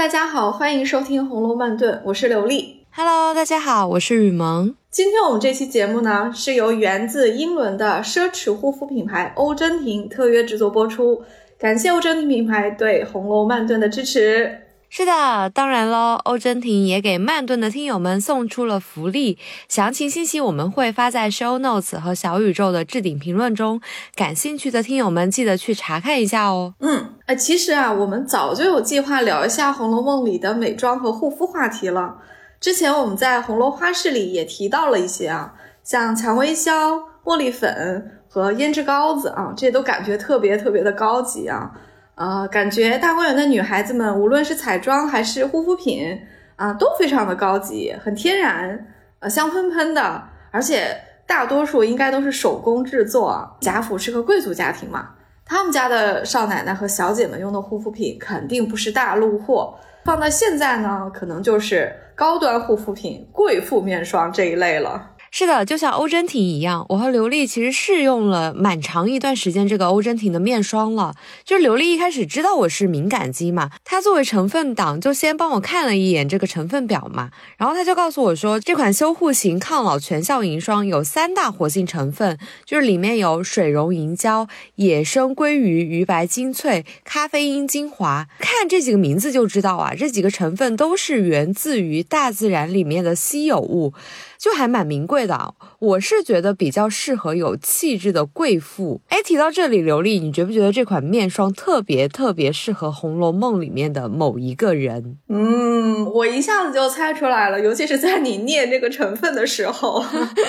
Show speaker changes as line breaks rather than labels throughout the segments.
大家好，欢迎收听《红楼慢炖》，我是刘丽。
Hello，大家好，我是雨萌。
今天我们这期节目呢，是由源自英伦的奢侈护肤品牌欧珍婷特约制作播出，感谢欧珍婷品牌对《红楼慢炖》的支持。
是的，当然喽，欧珍婷也给慢顿的听友们送出了福利，详情信息我们会发在 show notes 和小宇宙的置顶评论中，感兴趣的听友们记得去查看一下哦。
嗯，哎，其实啊，我们早就有计划聊一下《红楼梦》里的美妆和护肤话题了。之前我们在红楼花市里也提到了一些啊，像蔷薇香、茉莉粉和胭脂膏子啊，这都感觉特别特别的高级啊。呃，感觉大观园的女孩子们，无论是彩妆还是护肤品啊，都非常的高级，很天然，呃，香喷喷的，而且大多数应该都是手工制作。贾府是个贵族家庭嘛，他们家的少奶奶和小姐们用的护肤品肯定不是大陆货，放到现在呢，可能就是高端护肤品、贵妇面霜这一类了。
是的，就像欧珍婷一样，我和刘丽其实试用了蛮长一段时间这个欧珍婷的面霜了。就是刘丽一开始知道我是敏感肌嘛，她作为成分党就先帮我看了一眼这个成分表嘛，然后她就告诉我说，这款修护型抗老全效银霜有三大活性成分，就是里面有水溶银胶、野生鲑鱼鱼白精粹、咖啡因精华。看这几个名字就知道啊，这几个成分都是源自于大自然里面的稀有物。就还蛮名贵的，我是觉得比较适合有气质的贵妇。哎，提到这里，刘丽，你觉不觉得这款面霜特别特别适合《红楼梦》里面的某一个人？
嗯，我一下子就猜出来了，尤其是在你念这个成分的时候，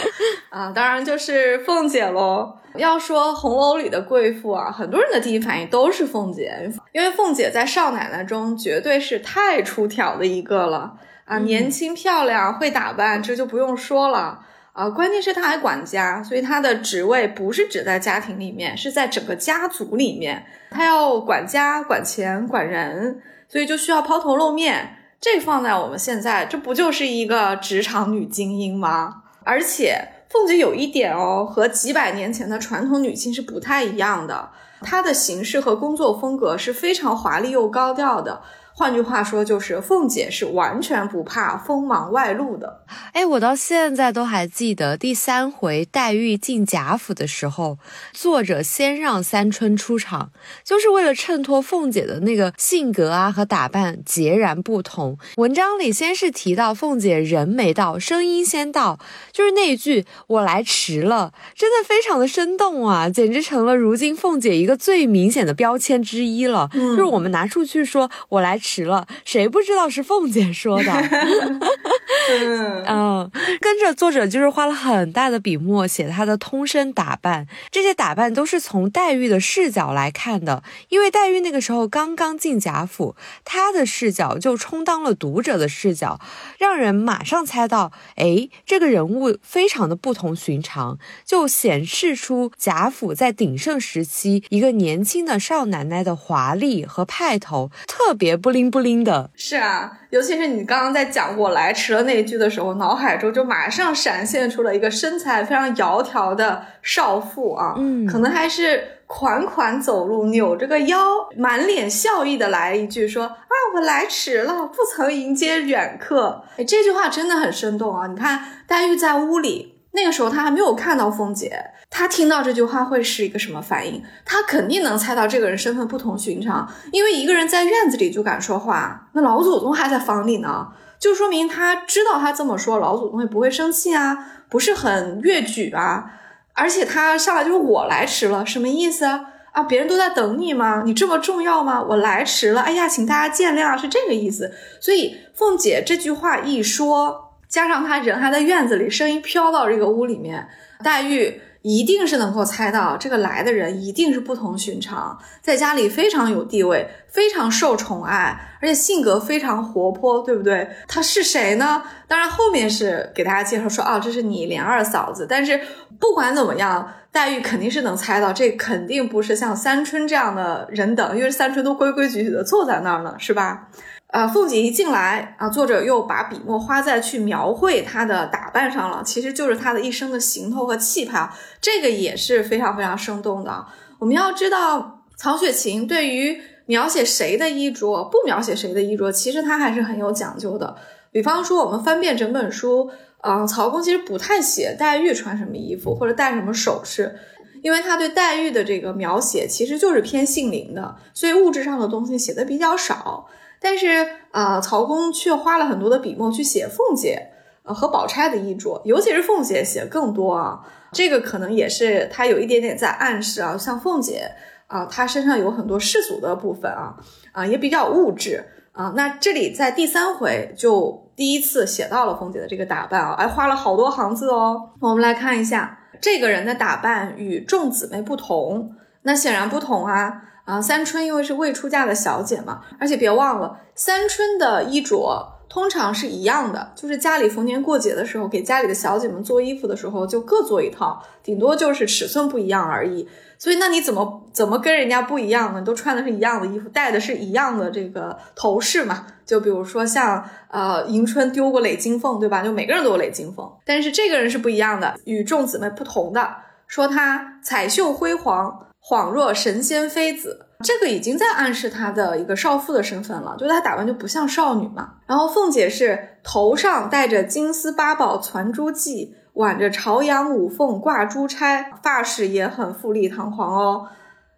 啊，当然就是凤姐喽。要说红楼里的贵妇啊，很多人的第一反应都是凤姐，因为凤姐在少奶奶中绝对是太出挑的一个了。啊，年轻漂亮，会打扮，这就不用说了啊。关键是她还管家，所以她的职位不是只在家庭里面，是在整个家族里面。她要管家、管钱、管人，所以就需要抛头露面。这放在我们现在，这不就是一个职场女精英吗？而且凤姐有一点哦，和几百年前的传统女性是不太一样的，她的形式和工作风格是非常华丽又高调的。换句话说，就是凤姐是完全不怕锋芒外露的。
哎，我到现在都还记得第三回黛玉进贾府的时候，作者先让三春出场，就是为了衬托凤姐的那个性格啊和打扮截然不同。文章里先是提到凤姐人没到，声音先到，就是那一句“我来迟了”，真的非常的生动啊，简直成了如今凤姐一个最明显的标签之一了。就是我们拿出去说“我来迟”。迟了，谁不知道是凤姐说的？嗯，跟着作者就是花了很大的笔墨写她的通身打扮，这些打扮都是从黛玉的视角来看的，因为黛玉那个时候刚刚进贾府，她的视角就充当了读者的视角，让人马上猜到，哎，这个人物非常的不同寻常，就显示出贾府在鼎盛时期一个年轻的少奶奶的华丽和派头，特别不灵。灵不灵的
是啊，尤其是你刚刚在讲“我来迟了”那一句的时候，脑海中就马上闪现出了一个身材非常窈窕的少妇啊，嗯，可能还是款款走路，扭着个腰，满脸笑意的来一句说：“啊，我来迟了，不曾迎接远客。”哎，这句话真的很生动啊！你看黛玉在屋里。那个时候他还没有看到凤姐，他听到这句话会是一个什么反应？他肯定能猜到这个人身份不同寻常，因为一个人在院子里就敢说话，那老祖宗还在房里呢，就说明他知道他这么说，老祖宗也不会生气啊，不是很越矩啊。而且他上来就是我来迟了，什么意思啊？啊，别人都在等你吗？你这么重要吗？我来迟了，哎呀，请大家见谅，是这个意思。所以凤姐这句话一说。加上他人还在院子里，声音飘到这个屋里面，黛玉一定是能够猜到这个来的人一定是不同寻常，在家里非常有地位，非常受宠爱，而且性格非常活泼，对不对？他是谁呢？当然后面是给大家介绍说，哦，这是你连二嫂子。但是不管怎么样，黛玉肯定是能猜到，这肯定不是像三春这样的人等，因为三春都规规矩矩的坐在那儿呢，是吧？啊，凤姐一进来啊，作者又把笔墨花在去描绘她的打扮上了，其实就是她的一生的行头和气派，这个也是非常非常生动的。我们要知道，曹雪芹对于描写谁的衣着，不描写谁的衣着，其实他还是很有讲究的。比方说，我们翻遍整本书，嗯，曹公其实不太写黛玉穿什么衣服或者戴什么首饰，因为他对黛玉的这个描写其实就是偏性灵的，所以物质上的东西写的比较少。但是，呃，曹公却花了很多的笔墨去写凤姐，呃，和宝钗的衣着，尤其是凤姐写更多啊。这个可能也是他有一点点在暗示啊，像凤姐啊，她身上有很多世俗的部分啊，啊，也比较物质啊。那这里在第三回就第一次写到了凤姐的这个打扮啊，还花了好多行字哦。我们来看一下这个人的打扮与众姊妹不同，那显然不同啊。啊，三春因为是未出嫁的小姐嘛，而且别忘了，三春的衣着通常是一样的，就是家里逢年过节的时候，给家里的小姐们做衣服的时候，就各做一套，顶多就是尺寸不一样而已。所以，那你怎么怎么跟人家不一样呢？都穿的是一样的衣服，戴的是一样的这个头饰嘛？就比如说像呃迎春丢过累金凤，对吧？就每个人都有累金凤，但是这个人是不一样的，与众姊妹不同的，说她彩绣辉煌。恍若神仙妃子，这个已经在暗示她的一个少妇的身份了，就是她打扮就不像少女嘛。然后凤姐是头上戴着金丝八宝攒珠髻，挽着朝阳五凤挂珠钗，发饰也很富丽堂皇哦。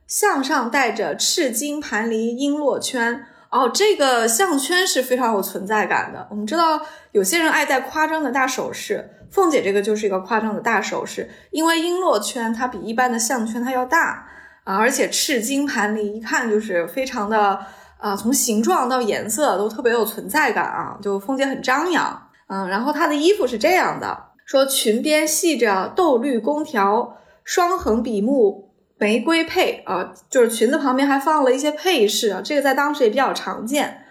项上戴着赤金盘梨璎珞圈，哦，这个项圈是非常有存在感的。我们知道有些人爱戴夸张的大首饰，凤姐这个就是一个夸张的大首饰，因为璎珞圈它比一般的项圈它要大。啊，而且赤金盘梨，一看就是非常的，啊，从形状到颜色都特别有存在感啊，就凤姐很张扬，嗯，然后她的衣服是这样的，说裙边系着豆绿宫条，双横笔目玫瑰佩，啊，就是裙子旁边还放了一些配饰啊，这个在当时也比较常见，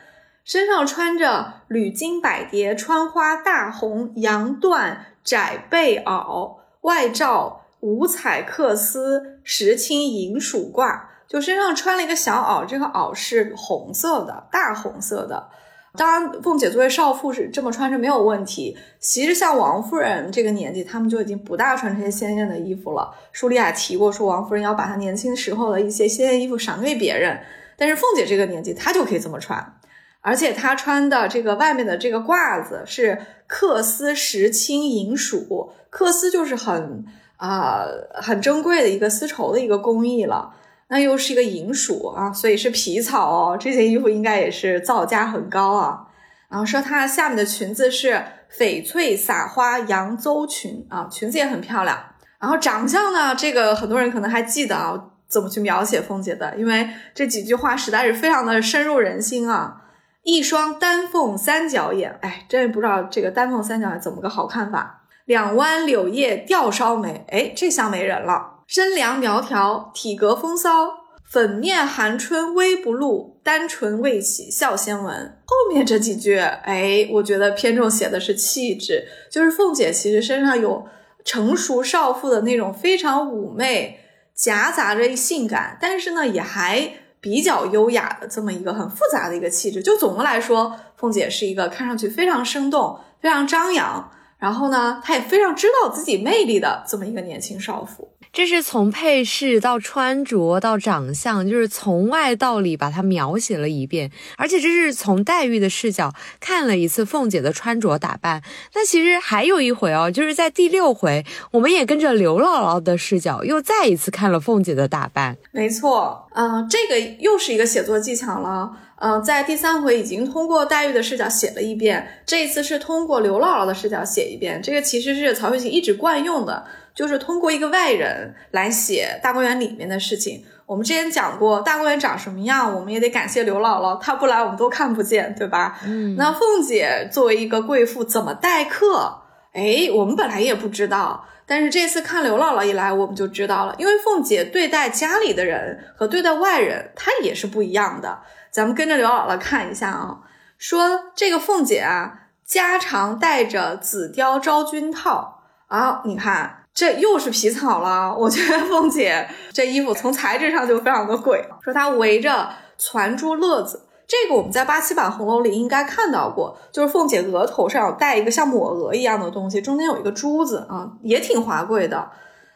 身上穿着缕金百蝶穿花大红洋缎窄背袄，外罩。五彩缂丝石青银鼠褂，就身上穿了一个小袄，这个袄是红色的，大红色的。当然，凤姐作为少妇是这么穿着没有问题。其实像王夫人这个年纪，她们就已经不大穿这些鲜艳的衣服了。书里也提过，说王夫人要把她年轻时候的一些鲜艳衣服赏给别人。但是凤姐这个年纪，她就可以这么穿，而且她穿的这个外面的这个褂子是缂丝石青银鼠，缂丝就是很。啊，很珍贵的一个丝绸的一个工艺了，那又是一个银鼠啊，所以是皮草哦。这件衣服应该也是造价很高啊。然后说它下面的裙子是翡翠撒花扬邹裙啊，裙子也很漂亮。然后长相呢，这个很多人可能还记得啊，怎么去描写凤姐的，因为这几句话实在是非常的深入人心啊。一双丹凤三角眼，哎，真不知道这个丹凤三角眼怎么个好看法。两弯柳叶吊梢眉，哎，这像媒人了。身量苗条，体格风骚，粉面含春微不露，单唇未启笑先闻。后面这几句，哎，我觉得偏重写的是气质，就是凤姐其实身上有成熟少妇的那种非常妩媚，夹杂着性感，但是呢，也还比较优雅的这么一个很复杂的一个气质。就总的来说，凤姐是一个看上去非常生动、非常张扬。然后呢，他也非常知道自己魅力的这么一个年轻少妇。
这是从配饰到穿着到长相，就是从外到里把它描写了一遍。而且这是从黛玉的视角看了一次凤姐的穿着打扮。那其实还有一回哦，就是在第六回，我们也跟着刘姥姥的视角又再一次看了凤姐的打扮。
没错，嗯，这个又是一个写作技巧了。嗯，在第三回已经通过黛玉的视角写了一遍，这一次是通过刘姥姥的视角写一遍。这个其实是曹雪芹一直惯用的，就是通过一个外人来写大观园里面的事情。我们之前讲过大观园长什么样，我们也得感谢刘姥姥，她不来我们都看不见，对吧？嗯，那凤姐作为一个贵妇怎么待客？哎，我们本来也不知道，但是这次看刘姥姥一来，我们就知道了，因为凤姐对待家里的人和对待外人，她也是不一样的。咱们跟着刘姥姥看一下啊，说这个凤姐啊，家常带着紫貂昭君套啊，你看这又是皮草了。我觉得凤姐这衣服从材质上就非常的贵。说她围着攒珠乐子，这个我们在八七版《红楼》里应该看到过，就是凤姐额头上有戴一个像抹额一样的东西，中间有一个珠子啊，也挺华贵的。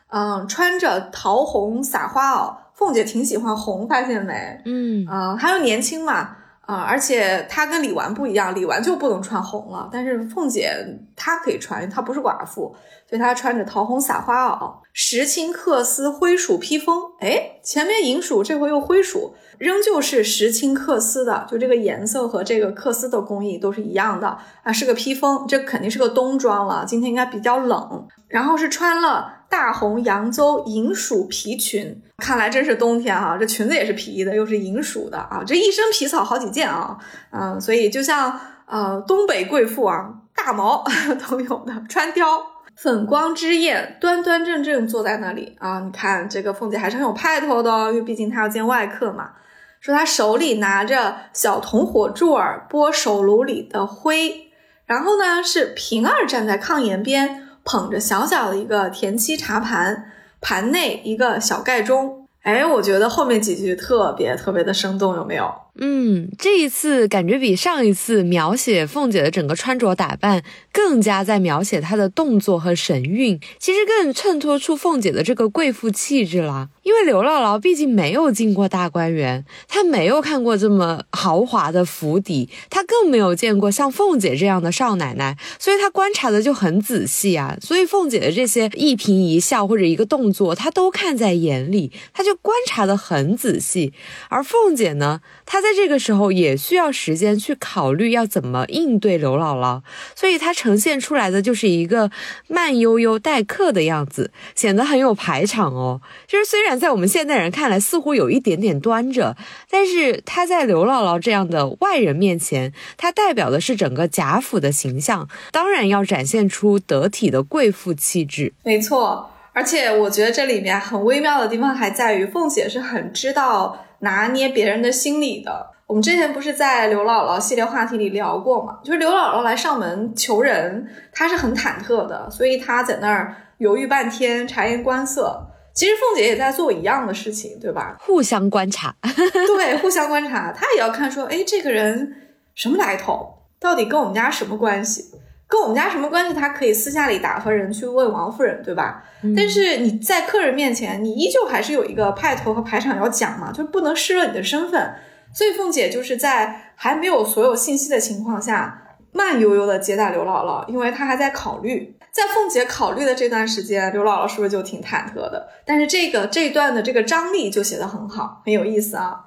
嗯，穿着桃红撒花袄。凤姐挺喜欢红，发现没？
嗯
啊，还有年轻嘛。啊，而且她跟李纨不一样，李纨就不能穿红了，但是凤姐她可以穿，她不是寡妇，所以她穿着桃红撒花袄，石青缂丝，灰鼠披风。哎，前面银鼠，这回又灰鼠，仍旧是石青缂丝的，就这个颜色和这个缂丝的工艺都是一样的啊，是个披风，这肯定是个冬装了，今天应该比较冷。然后是穿了大红扬州银鼠皮裙。看来真是冬天哈，这裙子也是皮的，又是银鼠的啊，这一身皮草好几件啊，嗯，所以就像呃东北贵妇啊，大毛 都有的穿貂，粉光之夜，端端正正坐在那里啊，你看这个凤姐还是很有派头的哦，因为毕竟她要见外客嘛。说她手里拿着小铜火柱儿拨手炉里的灰，然后呢是平儿站在炕沿边，捧着小小的一个田七茶盘。盘内一个小盖钟，哎，我觉得后面几句特别特别的生动，有没有？
嗯，这一次感觉比上一次描写凤姐的整个穿着打扮，更加在描写她的动作和神韵，其实更衬托出凤姐的这个贵妇气质啦。因为刘姥姥毕竟没有进过大观园，她没有看过这么豪华的府邸，她更没有见过像凤姐这样的少奶奶，所以她观察的就很仔细啊。所以凤姐的这些一颦一笑或者一个动作，她都看在眼里，她就观察的很仔细。而凤姐呢，她在这个时候也需要时间去考虑要怎么应对刘姥姥，所以她呈现出来的就是一个慢悠悠待客的样子，显得很有排场哦。就是虽然。在我们现代人看来，似乎有一点点端着，但是他在刘姥姥这样的外人面前，他代表的是整个贾府的形象，当然要展现出得体的贵妇气质。
没错，而且我觉得这里面很微妙的地方还在于，凤姐是很知道拿捏别人的心理的。我们之前不是在刘姥姥系列话题里聊过嘛？就是刘姥姥来上门求人，她是很忐忑的，所以她在那儿犹豫半天，察言观色。其实凤姐也在做一样的事情，对吧？
互相观察，
对，互相观察，她也要看说，哎，这个人什么来头，到底跟我们家什么关系？跟我们家什么关系？他可以私下里打发人去问王夫人，对吧？但是你在客人面前，你依旧还是有一个派头和排场要讲嘛，就不能失了你的身份。所以凤姐就是在还没有所有信息的情况下，慢悠悠的接待刘姥姥，因为她还在考虑。在凤姐考虑的这段时间，刘姥姥是不是就挺忐忑的？但是这个这段的这个张力就写得很好，很有意思啊。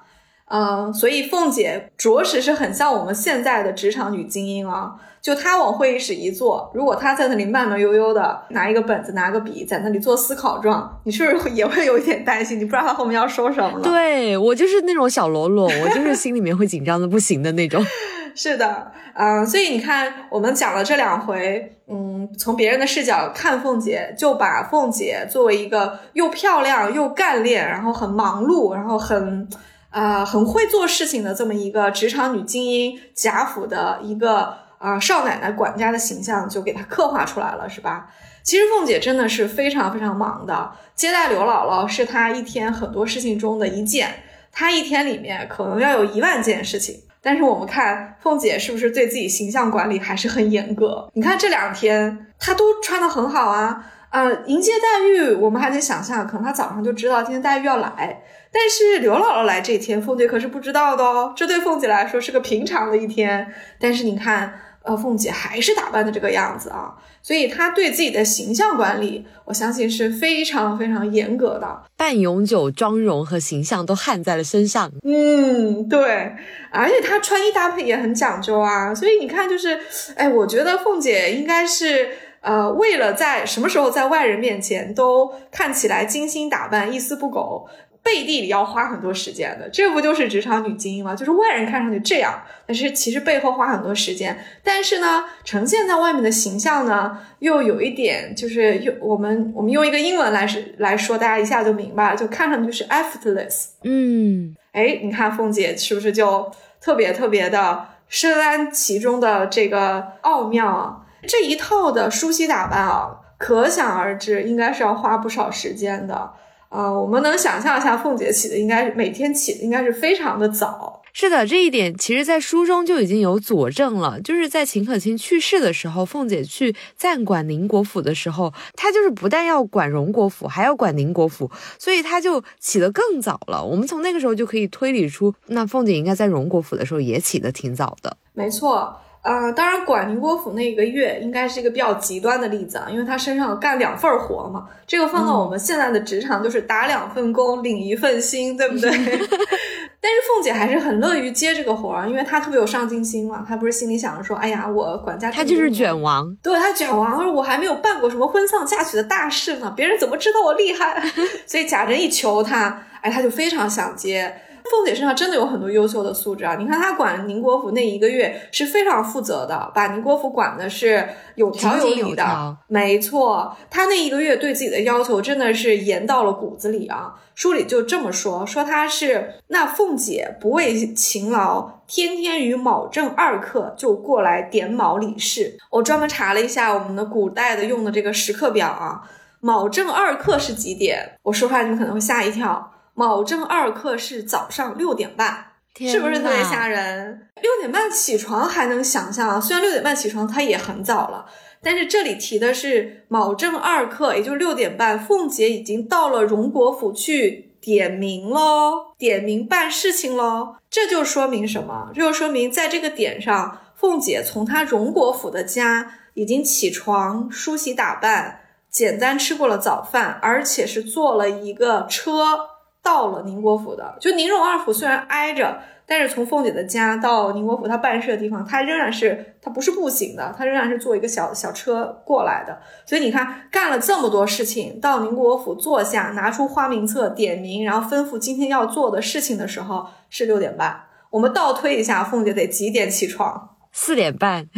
嗯，所以凤姐着实是很像我们现在的职场女精英啊。就他往会议室一坐，如果他在那里慢慢悠悠的拿一个本子、拿个笔在那里做思考状，你是不是 也会有一点担心？你不知道他后面要说什么了？
对我就是那种小喽啰，我就是心里面会紧张的不行的那种。
是的，嗯，所以你看，我们讲了这两回，嗯，从别人的视角看凤姐，就把凤姐作为一个又漂亮又干练，然后很忙碌，然后很，呃，很会做事情的这么一个职场女精英，贾府的一个啊少奶奶管家的形象，就给她刻画出来了，是吧？其实凤姐真的是非常非常忙的，接待刘姥姥是她一天很多事情中的一件，她一天里面可能要有一万件事情。但是我们看凤姐是不是对自己形象管理还是很严格？你看这两天她都穿的很好啊，呃，迎接黛玉，我们还得想象，可能她早上就知道今天黛玉要来。但是刘姥姥来这一天，凤姐可是不知道的哦，这对凤姐来说是个平常的一天。但是你看。呃，凤姐还是打扮的这个样子啊，所以她对自己的形象管理，我相信是非常非常严格的，
半永久妆容和形象都焊在了身上。
嗯，对，而且她穿衣搭配也很讲究啊，所以你看，就是，哎，我觉得凤姐应该是，呃，为了在什么时候在外人面前都看起来精心打扮、一丝不苟。背地里要花很多时间的，这不就是职场女精英吗？就是外人看上去这样，但是其实背后花很多时间。但是呢，呈现在外面的形象呢，又有一点就是用我们我们用一个英文来是来说，大家一下就明白了，就看上去是 effortless。
嗯，
哎，你看凤姐是不是就特别特别的深谙其中的这个奥妙啊？这一套的梳洗打扮啊，可想而知，应该是要花不少时间的。啊，我们能想象一下，凤姐起的应该每天起的应该是非常的早。
是的，这一点其实，在书中就已经有佐证了。就是在秦可卿去世的时候，凤姐去暂管宁国府的时候，她就是不但要管荣国府，还要管宁国府，所以她就起得更早了。我们从那个时候就可以推理出，那凤姐应该在荣国府的时候也起得挺早的。
没错。呃，当然，管宁国府那个月应该是一个比较极端的例子啊，因为他身上干两份活嘛。这个放到我们现在的职场，就是打两份工，领一份薪，对不对？但是凤姐还是很乐于接这个活儿，因为她特别有上进心嘛。她不是心里想着说，哎呀，我管家，
她就是卷王，
对她卷王，我还没有办过什么婚丧嫁娶的大事呢，别人怎么知道我厉害？所以贾珍一求她，哎，她就非常想接。凤姐身上真的有很多优秀的素质啊！你看她管宁国府那一个月是非常负责的，把宁国府管的是有条有理的。没错，她那一个月对自己的要求真的是严到了骨子里啊！书里就这么说，说她是那凤姐不畏勤劳，天天与卯正二刻就过来点卯理事。我专门查了一下我们的古代的用的这个时刻表啊，卯正二刻是几点？我说出来你们可能会吓一跳。卯正二刻是早上六点半，是不是特别吓人？六点半起床还能想象啊，虽然六点半起床它也很早了，但是这里提的是卯正二刻，也就是六点半，凤姐已经到了荣国府去点名喽，点名办事情喽。这就说明什么？这就说明在这个点上，凤姐从她荣国府的家已经起床梳洗打扮，简单吃过了早饭，而且是坐了一个车。到了宁国府的，就宁荣二府虽然挨着，但是从凤姐的家到宁国府她办事的地方，她仍然是她不是步行的，她仍然是坐一个小小车过来的。所以你看，干了这么多事情，到宁国府坐下，拿出花名册点名，然后吩咐今天要做的事情的时候是六点半。我们倒推一下，凤姐得几点起床？
四点半。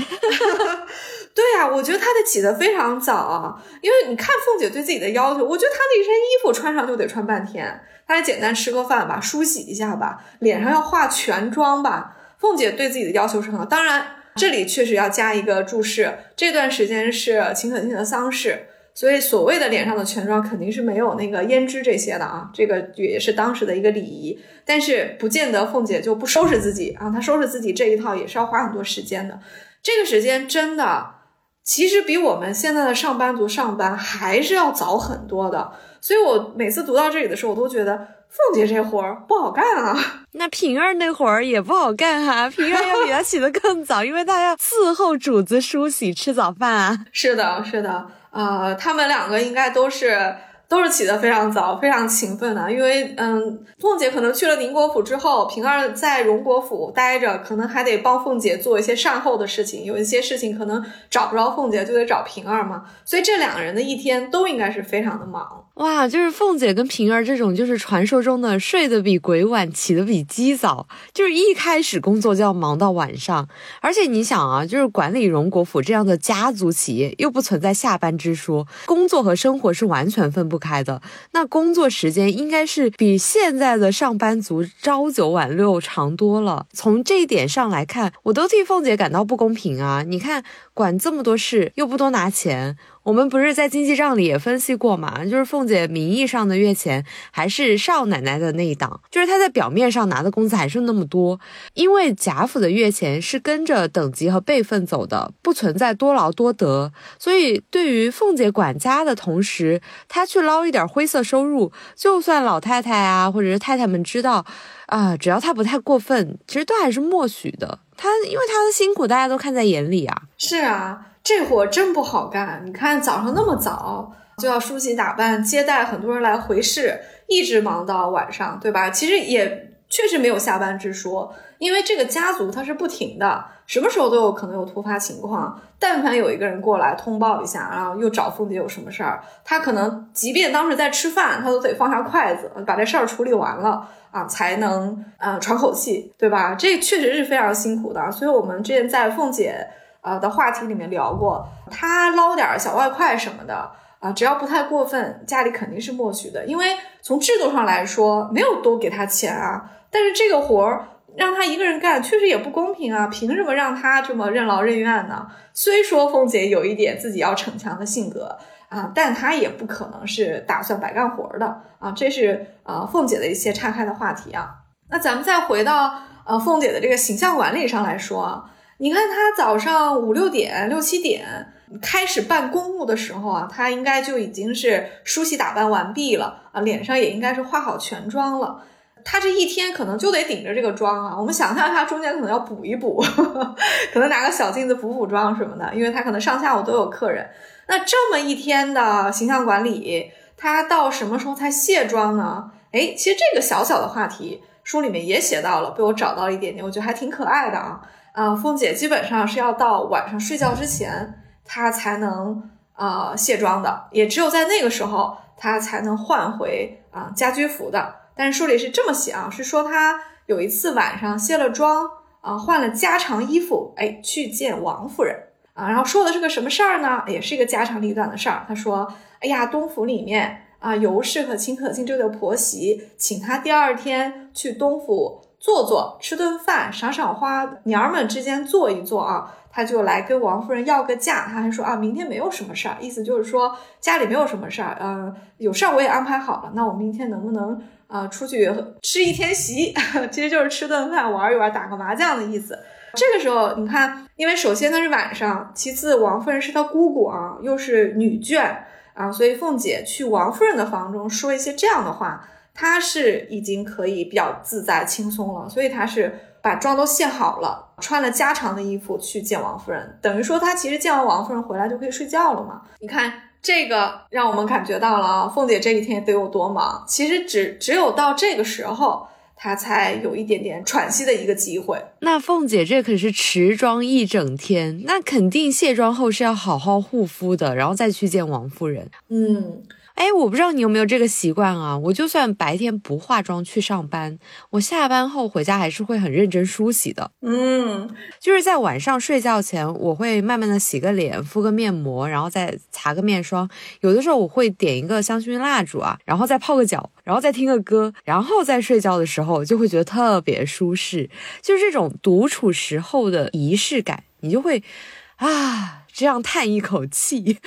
对呀，我觉得她得起得非常早啊，因为你看凤姐对自己的要求，我觉得她那身衣服穿上就得穿半天。大家简单吃个饭吧，梳洗一下吧，脸上要化全妆吧。凤姐对自己的要求是很高，当然这里确实要加一个注释，这段时间是秦可卿的丧事，所以所谓的脸上的全妆肯定是没有那个胭脂这些的啊，这个也是当时的一个礼仪。但是不见得凤姐就不收拾自己啊，她收拾自己这一套也是要花很多时间的。这个时间真的其实比我们现在的上班族上班还是要早很多的。所以我每次读到这里的时候，我都觉得凤姐这活儿不好干啊。
那平儿那会儿也不好干哈，平儿要比她起得更早，因为她要伺候主子梳洗、吃早饭啊。
是的，是的，啊，他们两个应该都是。都是起得非常早，非常勤奋的。因为，嗯，凤姐可能去了宁国府之后，平儿在荣国府待着，可能还得帮凤姐做一些善后的事情。有一些事情可能找不着凤姐，就得找平儿嘛。所以这两个人的一天都应该是非常的忙。
哇，就是凤姐跟平儿这种，就是传说中的睡得比鬼晚，起得比鸡早，就是一开始工作就要忙到晚上。而且你想啊，就是管理荣国府这样的家族企业，又不存在下班之说，工作和生活是完全分不开的。那工作时间应该是比现在的上班族朝九晚六长多了。从这一点上来看，我都替凤姐感到不公平啊！你看，管这么多事，又不多拿钱。我们不是在经济账里也分析过嘛？就是凤姐名义上的月钱还是少奶奶的那一档，就是她在表面上拿的工资还是那么多。因为贾府的月钱是跟着等级和辈分走的，不存在多劳多得，所以对于凤姐管家的同时，她去捞一点灰色收入，就算老太太啊或者是太太们知道，啊，只要她不太过分，其实都还是默许的。她因为她的辛苦，大家都看在眼里啊。
是啊。这活真不好干，你看早上那么早就要梳洗打扮，接待很多人来回事，一直忙到晚上，对吧？其实也确实没有下班之说，因为这个家族它是不停的，什么时候都有可能有突发情况。但凡有一个人过来通报一下，然后又找凤姐有什么事儿，他可能即便当时在吃饭，他都得放下筷子，把这事儿处理完了啊，才能啊喘口气，对吧？这确实是非常辛苦的。所以我们之前在凤姐。呃的话题里面聊过，他捞点小外快什么的啊，只要不太过分，家里肯定是默许的。因为从制度上来说，没有多给他钱啊。但是这个活儿让他一个人干，确实也不公平啊！凭什么让他这么任劳任怨呢？虽说凤姐有一点自己要逞强的性格啊，但她也不可能是打算白干活的啊。这是呃凤姐的一些岔开的话题啊。那咱们再回到。呃凤姐的这个形象管理上来说啊，你看她早上五六点、六七点开始办公务的时候啊，她应该就已经是梳洗打扮完毕了啊，脸上也应该是化好全妆了。她这一天可能就得顶着这个妆啊，我们想象一下中间可能要补一补，可能拿个小镜子补补妆什么的，因为她可能上下午都有客人。那这么一天的形象管理，她到什么时候才卸妆呢？哎，其实这个小小的话题，书里面也写到了，被我找到了一点点，我觉得还挺可爱的啊。啊，凤姐基本上是要到晚上睡觉之前，她才能啊卸妆的，也只有在那个时候，她才能换回啊家居服的。但是书里是这么写啊，是说她有一次晚上卸了妆啊，换了家常衣服，哎，去见王夫人啊，然后说的是个什么事儿呢？也是一个家长里短的事儿。他说，哎呀，东府里面啊，尤氏和秦可卿这对婆媳，请她第二天去东府坐坐，吃顿饭，赏赏花，娘儿们之间坐一坐啊。他就来跟王夫人要个假，他还说啊，明天没有什么事儿，意思就是说家里没有什么事儿，呃，有事儿我也安排好了，那我明天能不能？啊，出去吃一天席，其实就是吃顿饭、玩一玩、打个麻将的意思。这个时候，你看，因为首先呢是晚上，其次王夫人是她姑姑啊，又是女眷啊，所以凤姐去王夫人的房中说一些这样的话，她是已经可以比较自在轻松了，所以她是把妆都卸好了，穿了家常的衣服去见王夫人，等于说她其实见完王夫人回来就可以睡觉了嘛。你看。这个让我们感觉到了啊，凤姐这一天得有多忙。其实只只有到这个时候，她才有一点点喘息的一个机会。
那凤姐这可是持妆一整天，那肯定卸妆后是要好好护肤的，然后再去见王夫人。
嗯。
哎，我不知道你有没有这个习惯啊？我就算白天不化妆去上班，我下班后回家还是会很认真梳洗的。
嗯，
就是在晚上睡觉前，我会慢慢的洗个脸，敷个面膜，然后再擦个面霜。有的时候我会点一个香薰蜡烛啊，然后再泡个脚，然后再听个歌，然后在睡觉的时候就会觉得特别舒适。就是这种独处时候的仪式感，你就会啊。这样叹一口气，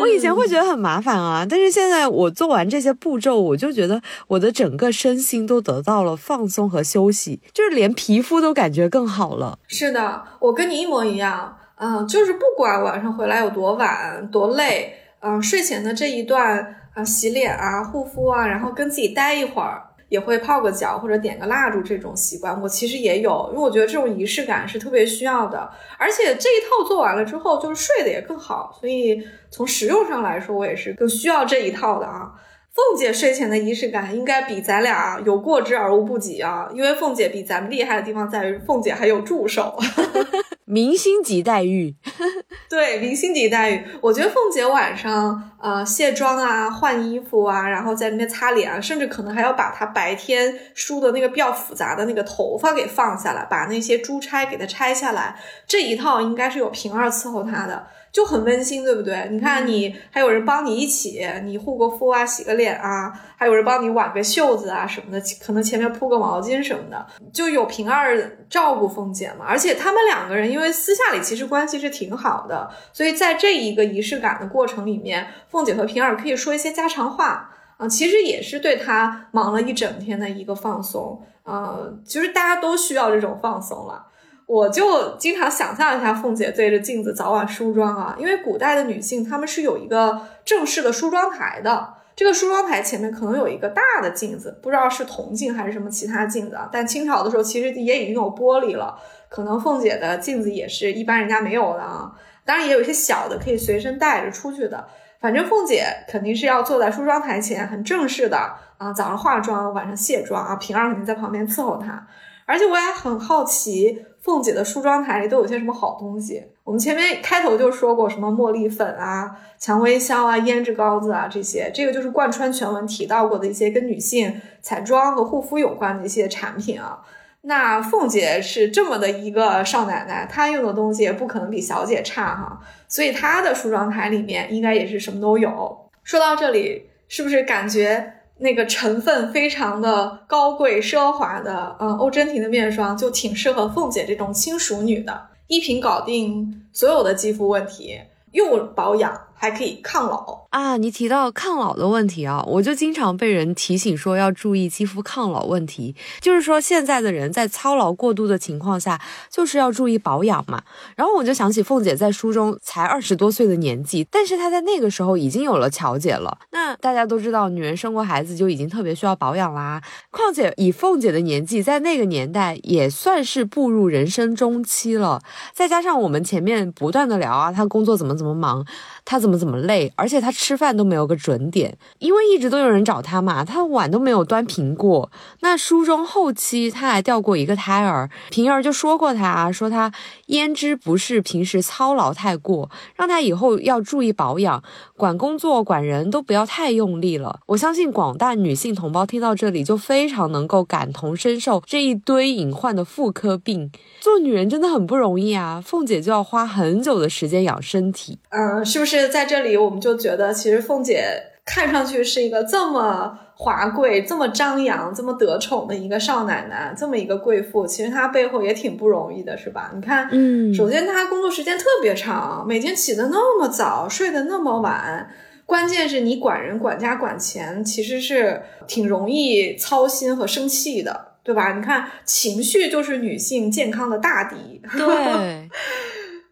我以前会觉得很麻烦啊，但是现在我做完这些步骤，我就觉得我的整个身心都得到了放松和休息，就是连皮肤都感觉更好了。
是的，我跟你一模一样，嗯，就是不管晚上回来有多晚多累，嗯，睡前的这一段啊，洗脸啊、护肤啊，然后跟自己待一会儿。也会泡个脚或者点个蜡烛这种习惯，我其实也有，因为我觉得这种仪式感是特别需要的，而且这一套做完了之后，就是睡得也更好，所以从实用上来说，我也是更需要这一套的啊。凤姐睡前的仪式感应该比咱俩有过之而无不及啊，因为凤姐比咱们厉害的地方在于，凤姐还有助手。
明星级待遇，
对，明星级待遇。我觉得凤姐晚上呃卸妆啊、换衣服啊，然后在那边擦脸啊，甚至可能还要把她白天梳的那个比较复杂的那个头发给放下来，把那些珠钗给她拆下来，这一套应该是有平儿伺候她的。就很温馨，对不对？你看，你还有人帮你一起，你护个肤啊，洗个脸啊，还有人帮你挽个袖子啊什么的，可能前面铺个毛巾什么的，就有平儿照顾凤姐嘛。而且他们两个人因为私下里其实关系是挺好的，所以在这一个仪式感的过程里面，凤姐和平儿可以说一些家常话啊，其实也是对她忙了一整天的一个放松啊。其实大家都需要这种放松了。我就经常想象一下凤姐对着镜子早晚梳妆啊，因为古代的女性她们是有一个正式的梳妆台的，这个梳妆台前面可能有一个大的镜子，不知道是铜镜还是什么其他镜子。但清朝的时候其实也已经有玻璃了，可能凤姐的镜子也是一般人家没有的啊。当然也有一些小的可以随身带着出去的，反正凤姐肯定是要坐在梳妆台前很正式的啊，早上化妆，晚上卸妆啊，平儿肯定在旁边伺候她。而且我也很好奇。凤姐的梳妆台里都有些什么好东西？我们前面开头就说过什么茉莉粉啊、蔷薇香啊、胭脂膏子啊这些，这个就是贯穿全文提到过的一些跟女性彩妆和护肤有关的一些产品啊。那凤姐是这么的一个少奶奶，她用的东西也不可能比小姐差哈，所以她的梳妆台里面应该也是什么都有。说到这里，是不是感觉？那个成分非常的高贵奢华的，嗯，欧珍婷的面霜就挺适合凤姐这种轻熟女的，一瓶搞定所有的肌肤问题，又保养还可以抗老
啊。你提到抗老的问题啊，我就经常被人提醒说要注意肌肤抗老问题。就是说现在的人在操劳过度的情况下，就是要注意保养嘛。然后我就想起凤姐在书中才二十多岁的年纪，但是她在那个时候已经有了乔姐了。那大家都知道，女人生过孩子就已经特别需要保养啦。况且以凤姐的年纪，在那个年代也算是步入人生中期了。再加上我们前面不断的聊啊，她工作怎么怎么忙。他怎么怎么累，而且他吃饭都没有个准点，因为一直都有人找他嘛，他碗都没有端平过。那书中后期他还掉过一个胎儿，平儿就说过他，说他胭脂不是平时操劳太过，让他以后要注意保养，管工作管人都不要太用力了。我相信广大女性同胞听到这里就非常能够感同身受这一堆隐患的妇科病，做女人真的很不容易啊，凤姐就要花很久的时间养身体，
嗯，是不是？在这里，我们就觉得，其实凤姐看上去是一个这么华贵、这么张扬、这么得宠的一个少奶奶，这么一个贵妇，其实她背后也挺不容易的，是吧？你看，
嗯，
首先她工作时间特别长，每天起得那么早，睡得那么晚，关键是你管人、管家、管钱，其实是挺容易操心和生气的，对吧？你看，情绪就是女性健康的大敌，
对。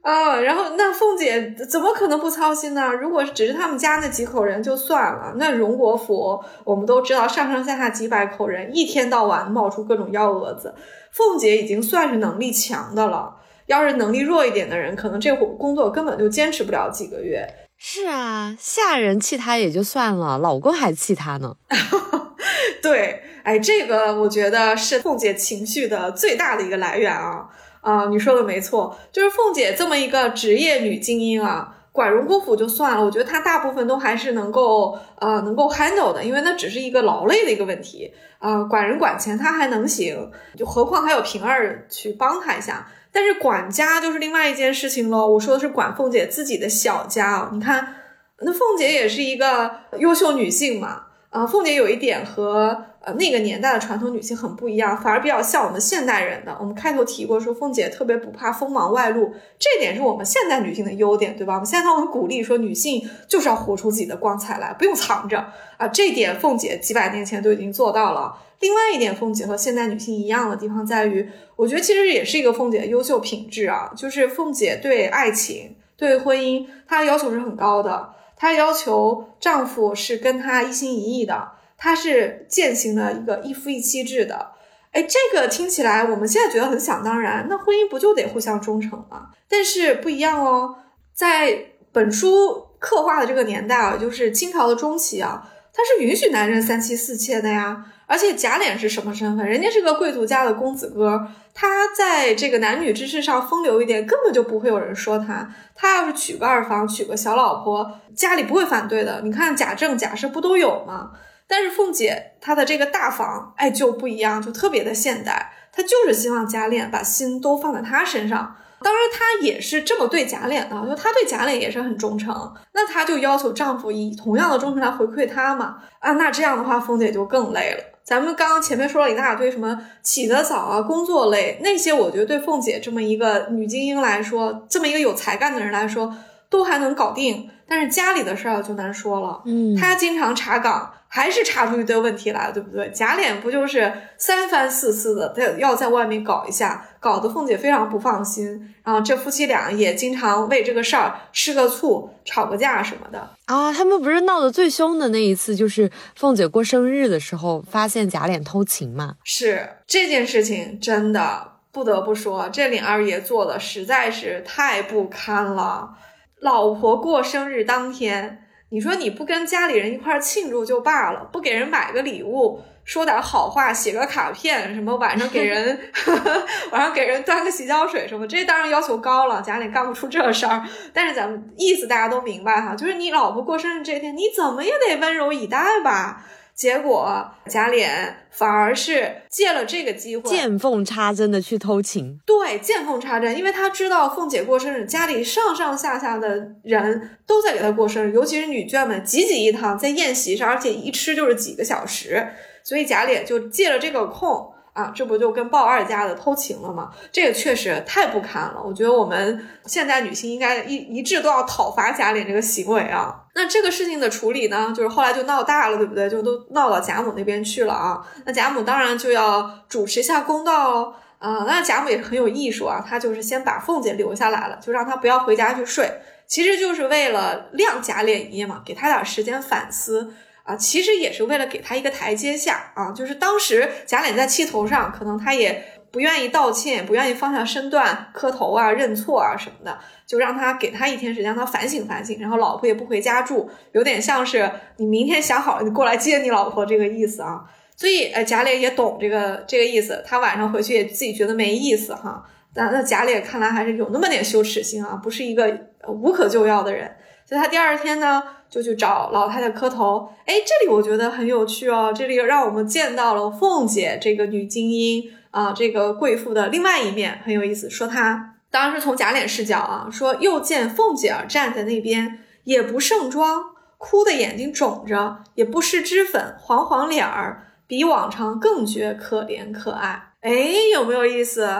啊，然后那凤姐怎么可能不操心呢？如果只是他们家那几口人就算了，那荣国府我们都知道，上上下下几百口人，一天到晚冒出各种幺蛾子。凤姐已经算是能力强的了，要是能力弱一点的人，可能这活工作根本就坚持不了几个月。
是啊，下人气她也就算了，老公还气她呢。
对，哎，这个我觉得是凤姐情绪的最大的一个来源啊。啊，你说的没错，就是凤姐这么一个职业女精英啊，管荣国府就算了，我觉得她大部分都还是能够呃能够 handle 的，因为那只是一个劳累的一个问题啊，管人管钱她还能行，就何况还有平儿去帮她一下，但是管家就是另外一件事情喽。我说的是管凤姐自己的小家啊，你看，那凤姐也是一个优秀女性嘛，啊，凤姐有一点和。呃，那个年代的传统女性很不一样，反而比较像我们现代人的。我们开头提过，说凤姐特别不怕锋芒外露，这点是我们现代女性的优点，对吧？我们现在很鼓励说，女性就是要活出自己的光彩来，不用藏着啊。这点凤姐几百年前都已经做到了。另外一点，凤姐和现代女性一样的地方在于，我觉得其实也是一个凤姐的优秀品质啊，就是凤姐对爱情、对婚姻，她的要求是很高的，她要求丈夫是跟她一心一意的。他是践行了一个一夫一妻制的，哎，这个听起来我们现在觉得很想当然，那婚姻不就得互相忠诚吗？但是不一样哦，在本书刻画的这个年代啊，就是清朝的中期啊，他是允许男人三妻四妾的呀。而且贾琏是什么身份？人家是个贵族家的公子哥，他在这个男女之事上风流一点，根本就不会有人说他。他要是娶个二房，娶个小老婆，家里不会反对的。你看贾政、贾赦不都有吗？但是凤姐她的这个大房，哎，就不一样，就特别的现代。她就是希望贾琏把心都放在她身上。当然，她也是这么对贾琏的，就她对贾琏也是很忠诚。那她就要求丈夫以同样的忠诚来回馈她嘛？啊，那这样的话，凤姐就更累了。咱们刚刚前面说了一大堆，什么起得早啊，工作累那些，我觉得对凤姐这么一个女精英来说，这么一个有才干的人来说，都还能搞定。但是家里的事儿就难说了。
嗯，
他经常查岗。还是查出一堆问题来，对不对？贾琏不就是三番四次的，他要在外面搞一下，搞得凤姐非常不放心。然后这夫妻俩也经常为这个事儿吃个醋、吵个架什么的
啊。他们不是闹得最凶的那一次，就是凤姐过生日的时候，发现贾琏偷情嘛。
是这件事情，真的不得不说，这林二爷做的实在是太不堪了。老婆过生日当天。你说你不跟家里人一块庆祝就罢了，不给人买个礼物，说点好话，写个卡片，什么晚上给人 晚上给人端个洗脚水什么，这当然要求高了，家里干不出这事儿。但是咱们意思大家都明白哈，就是你老婆过生日这天，你怎么也得温柔以待吧。结果贾琏反而是借了这个机会，
见缝插针的去偷情。
对，见缝插针，因为他知道凤姐过生日，家里上上下下的人都在给她过生日，尤其是女眷们挤挤一堂在宴席上，而且一吃就是几个小时，所以贾琏就借了这个空啊，这不就跟鲍二家的偷情了吗？这个确实太不堪了。我觉得我们现代女性应该一一致都要讨伐贾琏这个行为啊。那这个事情的处理呢，就是后来就闹大了，对不对？就都闹到贾母那边去了啊。那贾母当然就要主持一下公道喽。啊，那贾母也是很有艺术啊，她就是先把凤姐留下来了，就让她不要回家去睡，其实就是为了晾贾琏一夜嘛，给他点时间反思啊，其实也是为了给他一个台阶下啊。就是当时贾琏在气头上，可能他也不愿意道歉，不愿意放下身段磕头啊、认错啊什么的，就让他给他一天时间，让他反省反省。然后老婆也不回家住，有点像是你明天想好了，你过来接你老婆这个意思啊。所以，呃，贾琏也懂这个这个意思，他晚上回去也自己觉得没意思哈。那那贾琏看来还是有那么点羞耻心啊，不是一个无可救药的人。所以他第二天呢，就去找老太太磕头。哎，这里我觉得很有趣哦，这里让我们见到了凤姐这个女精英啊，这个贵妇的另外一面，很有意思。说她当然是从贾琏视角啊，说又见凤姐儿站在那边，也不盛装，哭的眼睛肿着，也不施脂粉，黄黄脸儿。比往常更觉可怜可爱，哎，有没有意思？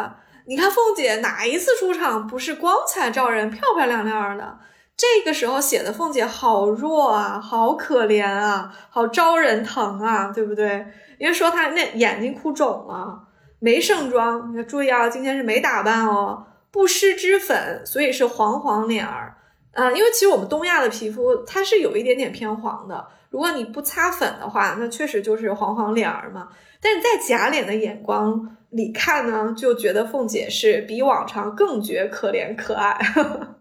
你看凤姐哪一次出场不是光彩照人、漂漂亮亮的？这个时候写的凤姐好弱啊，好可怜啊，好招人疼啊，对不对？因为说她那眼睛哭肿了，没盛妆，你要注意啊，今天是没打扮哦，不施脂粉，所以是黄黄脸儿。嗯，因为其实我们东亚的皮肤它是有一点点偏黄的。如果你不擦粉的话，那确实就是黄黄脸儿嘛。但是在假脸的眼光里看呢，就觉得凤姐是比往常更觉可怜可爱。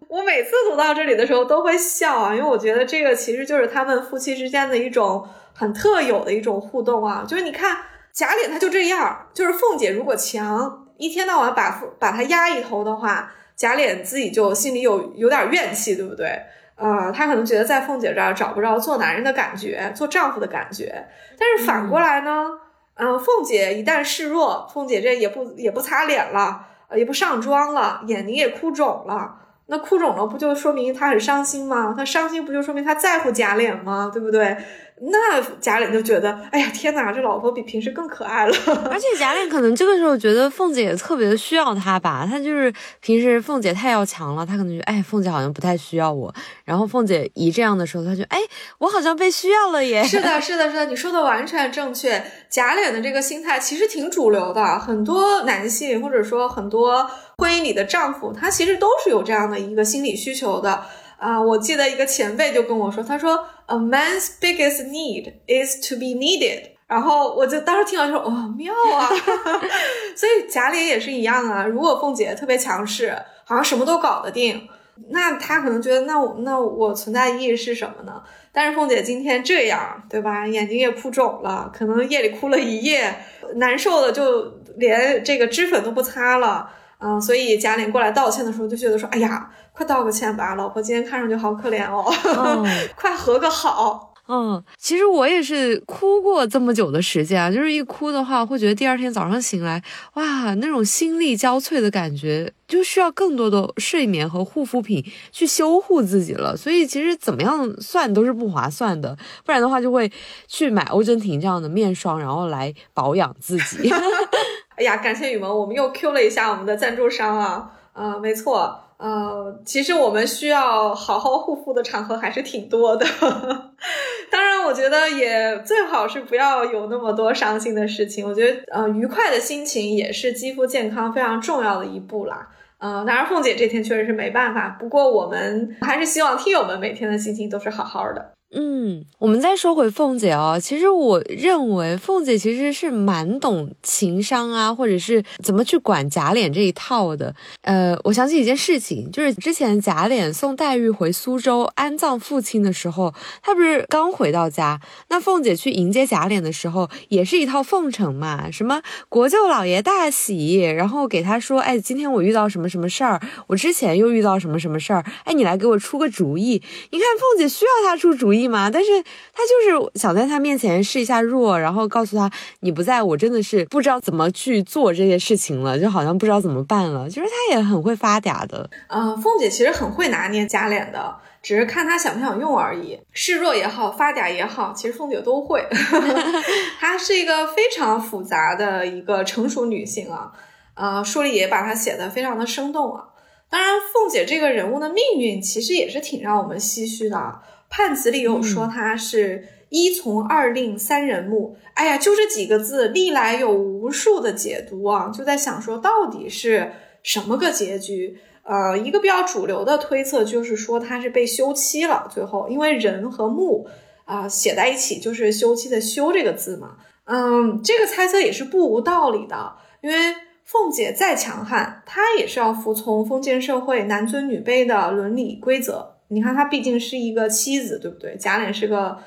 我每次读到这里的时候都会笑啊，因为我觉得这个其实就是他们夫妻之间的一种很特有的一种互动啊。就是你看贾琏他就这样，就是凤姐如果强，一天到晚把把他压一头的话，贾琏自己就心里有有点怨气，对不对？呃，他可能觉得在凤姐这儿找不着做男人的感觉，做丈夫的感觉。但是反过来呢，嗯，凤姐一旦示弱，凤姐这也不也不擦脸了，也不上妆了，眼睛也哭肿了。那哭肿了，不就说明他很伤心吗？他伤心不就说明他在乎假脸吗？对不对？那贾琏就觉得，哎呀，天哪，这老婆比平时更可爱了。
而且贾琏可能这个时候觉得凤姐也特别的需要他吧，他就是平时凤姐太要强了，他可能觉得，哎，凤姐好像不太需要我。然后凤姐一这样的时候，他就，哎，我好像被需要了耶。
是的，是的，是的，你说的完全正确。贾琏的这个心态其实挺主流的，很多男性或者说很多婚姻里的丈夫，他其实都是有这样的一个心理需求的。啊，我记得一个前辈就跟我说，他说，A man's biggest need is to be needed。然后我就当时听到说，哦，妙啊！所以贾琏也是一样啊。如果凤姐特别强势，好像什么都搞得定，那他可能觉得，那我那我存在意义是什么呢？但是凤姐今天这样，对吧？眼睛也哭肿了，可能夜里哭了一夜，难受的就连这个脂粉都不擦了。嗯，所以贾玲过来道歉的时候，就觉得说：“哎呀，快道个歉吧，老婆今天看上去好可怜哦，快和个好。”
嗯，其实我也是哭过这么久的时间啊，就是一哭的话，会觉得第二天早上醒来，哇，那种心力交瘁的感觉，就需要更多的睡眠和护肤品去修护自己了。所以其实怎么样算都是不划算的，不然的话就会去买欧珍婷这样的面霜，然后来保养自己。
哎呀，感谢雨萌，我们又 Q 了一下我们的赞助商啊，呃，没错，呃，其实我们需要好好护肤的场合还是挺多的，当然，我觉得也最好是不要有那么多伤心的事情。我觉得，呃，愉快的心情也是肌肤健康非常重要的一步啦。呃，当然，凤姐这天确实是没办法，不过我们还是希望听友们每天的心情都是好好的。
嗯，我们再说回凤姐哦，其实我认为凤姐其实是蛮懂情商啊，或者是怎么去管贾琏这一套的。呃，我想起一件事情，就是之前贾琏送黛玉回苏州安葬父亲的时候，他不是刚回到家，那凤姐去迎接贾琏的时候，也是一套奉承嘛，什么国舅老爷大喜，然后给他说，哎，今天我遇到什么什么事儿，我之前又遇到什么什么事儿，哎，你来给我出个主意。你看凤姐需要他出主意。意吗？但是他就是想在他面前示一下弱，然后告诉他你不在我真的是不知道怎么去做这些事情了，就好像不知道怎么办了。就是他也很会发嗲的。
嗯，凤姐其实很会拿捏假脸的，只是看他想不想用而已。示弱也好，发嗲也好，其实凤姐都会。她是一个非常复杂的一个成熟女性啊。呃，书里也把她写的非常的生动啊。当然，凤姐这个人物的命运其实也是挺让我们唏嘘的。判词里有说他是一从二令三人目，哎呀，就这几个字，历来有无数的解读啊，就在想说到底是什么个结局？呃，一个比较主流的推测就是说他是被休妻了。最后，因为人和木啊写在一起就是休妻的休这个字嘛。嗯，这个猜测也是不无道理的，因为。凤姐再强悍，她也是要服从封建社会男尊女卑的伦理规则。你看，她毕竟是一个妻子，对不对？贾琏是个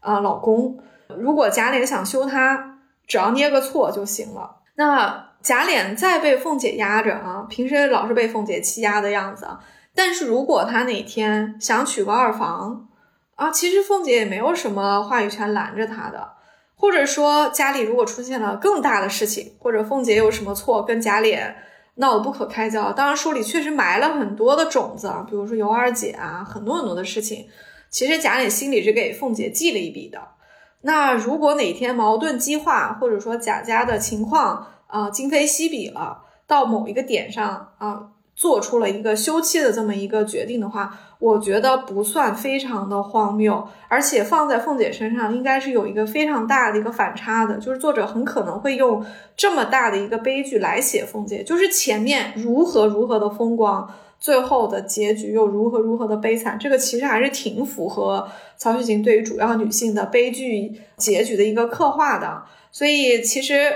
呃老公，如果贾琏想休她，只要捏个错就行了。那贾琏再被凤姐压着啊，平时老是被凤姐欺压的样子。但是如果他哪天想娶个二房啊，其实凤姐也没有什么话语权拦着他的。或者说家里如果出现了更大的事情，或者凤姐有什么错跟贾琏闹得不可开交，当然书里确实埋了很多的种子啊，比如说尤二姐啊，很多很多的事情，其实贾琏心里是给凤姐记了一笔的。那如果哪天矛盾激化，或者说贾家的情况啊今非昔比了，到某一个点上啊。做出了一个休妻的这么一个决定的话，我觉得不算非常的荒谬，而且放在凤姐身上应该是有一个非常大的一个反差的，就是作者很可能会用这么大的一个悲剧来写凤姐，就是前面如何如何的风光，最后的结局又如何如何的悲惨，这个其实还是挺符合曹雪芹对于主要女性的悲剧结局的一个刻画的，所以其实。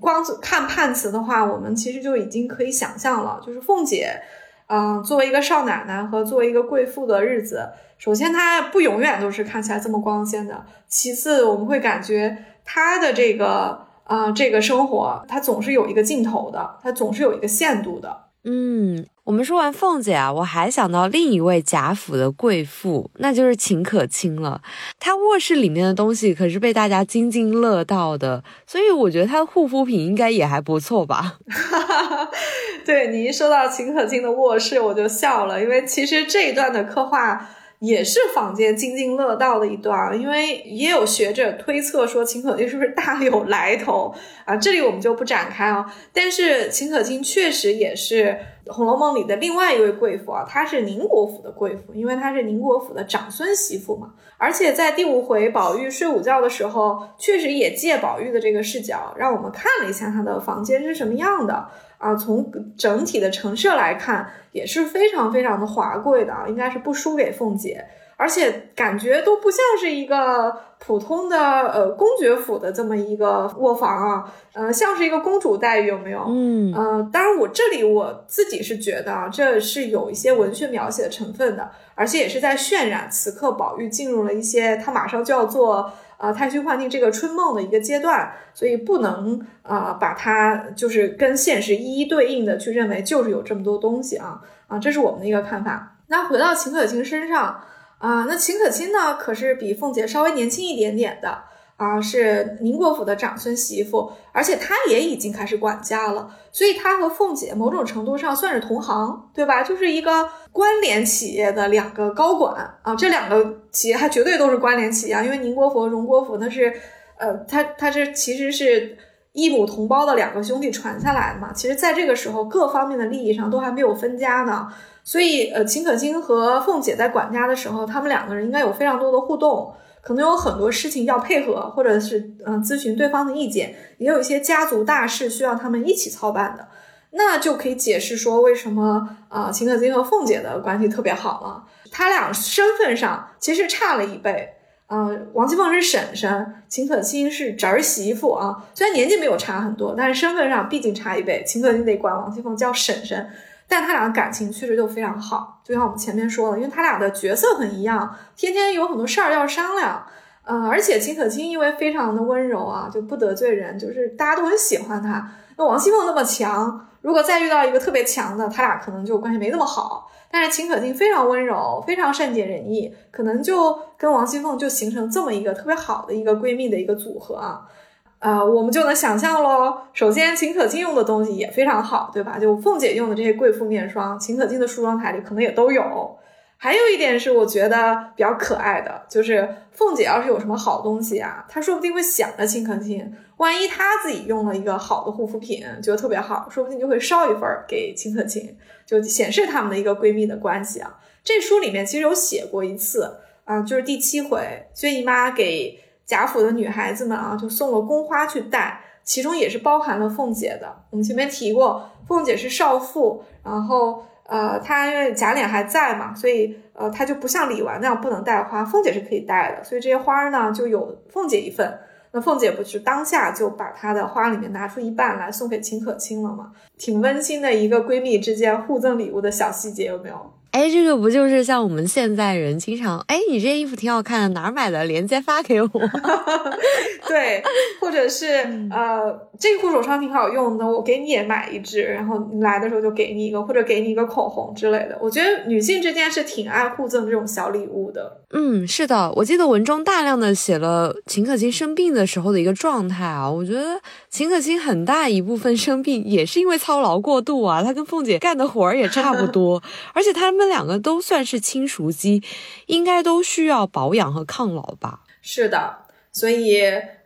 光看判词的话，我们其实就已经可以想象了，就是凤姐，嗯，作为一个少奶奶和作为一个贵妇的日子，首先她不永远都是看起来这么光鲜的，其次我们会感觉她的这个，啊，这个生活，她总是有一个尽头的，她总是有一个限度的，
嗯。我们说完凤姐啊，我还想到另一位贾府的贵妇，那就是秦可卿了。她卧室里面的东西可是被大家津津乐道的，所以我觉得她的护肤品应该也还不错吧。
对你一说到秦可卿的卧室，我就笑了，因为其实这一段的刻画。也是坊间津津乐道的一段，因为也有学者推测说秦可卿是不是大有来头啊？这里我们就不展开啊。但是秦可卿确实也是《红楼梦》里的另外一位贵妇啊，她是宁国府的贵妇，因为她是宁国府的长孙媳妇嘛。而且在第五回宝玉睡午觉的时候，确实也借宝玉的这个视角，让我们看了一下他的房间是什么样的。啊，从整体的陈设来看，也是非常非常的华贵的，应该是不输给凤姐，而且感觉都不像是一个普通的呃公爵府的这么一个卧房啊，呃，像是一个公主待遇，有没有？嗯，呃，当然我这里我自己是觉得啊，这是有一些文学描写的成分的，而且也是在渲染此刻宝玉进入了一些他马上就要做。啊，太虚幻境这个春梦的一个阶段，所以不能啊把它就是跟现实一一对应的去认为就是有这么多东西啊啊，这是我们的一个看法。那回到秦可卿身上啊，那秦可卿呢可是比凤姐稍微年轻一点点的。啊，是宁国府的长孙媳妇，而且她也已经开始管家了，所以她和凤姐某种程度上算是同行，对吧？就是一个关联企业的两个高管啊，这两个企业还绝对都是关联企业，啊因为宁国府和荣国府那是，呃，他他这其实是一母同胞的两个兄弟传下来的嘛。其实，在这个时候，各方面的利益上都还没有分家呢，所以，呃，秦可卿和凤姐在管家的时候，他们两个人应该有非常多的互动。可能有很多事情要配合，或者是嗯咨询对方的意见，也有一些家族大事需要他们一起操办的，那就可以解释说为什么啊秦可卿和凤姐的关系特别好了。他俩身份上其实差了一辈，嗯，王熙凤是婶婶，秦可卿是侄儿媳妇啊。虽然年纪没有差很多，但是身份上毕竟差一辈，秦可卿得管王熙凤叫婶婶。但他俩的感情确实就非常好，就像我们前面说的，因为他俩的角色很一样，天天有很多事儿要商量。嗯，而且秦可卿因为非常的温柔啊，就不得罪人，就是大家都很喜欢他。那王熙凤那么强，如果再遇到一个特别强的，他俩可能就关系没那么好。但是秦可卿非常温柔，非常善解人意，可能就跟王熙凤就形成这么一个特别好的一个闺蜜的一个组合啊。呃，我们就能想象喽。首先，秦可卿用的东西也非常好，对吧？就凤姐用的这些贵妇面霜，秦可卿的梳妆台里可能也都有。还有一点是我觉得比较可爱的，就是凤姐要是有什么好东西啊，她说不定会想着秦可卿。万一她自己用了一个好的护肤品，觉得特别好，说不定就会捎一份给秦可卿，就显示他们的一个闺蜜的关系啊。这书里面其实有写过一次啊，就是第七回，薛姨妈给贾府的女孩子们啊，就送了宫花去戴，其中也是包含了凤姐的。我们前面提过，凤姐是少妇，然后。呃，她因为贾琏还在嘛，所以呃，她就不像李纨那样不能带花，凤姐是可以带的，所以这些花呢就有凤姐一份。那凤姐不是当下就把她的花里面拿出一半来送给秦可卿了吗？挺温馨的一个闺蜜之间互赠礼物的小细节，有没有？
哎，这个不就是像我们现在人经常哎，你这件衣服挺好看的，哪儿买的？链接发给我。
对，或者是呃，这个护手霜挺好用的，我给你也买一支，然后你来的时候就给你一个，或者给你一个口红之类的。我觉得女性之间是挺爱互赠这种小礼物的。
嗯，是的，我记得文中大量的写了秦可卿生病的时候的一个状态啊。我觉得秦可卿很大一部分生病也是因为操劳过度啊，她跟凤姐干的活儿也差不多，而且她们。这两个都算是亲熟肌，应该都需要保养和抗老吧？
是的，所以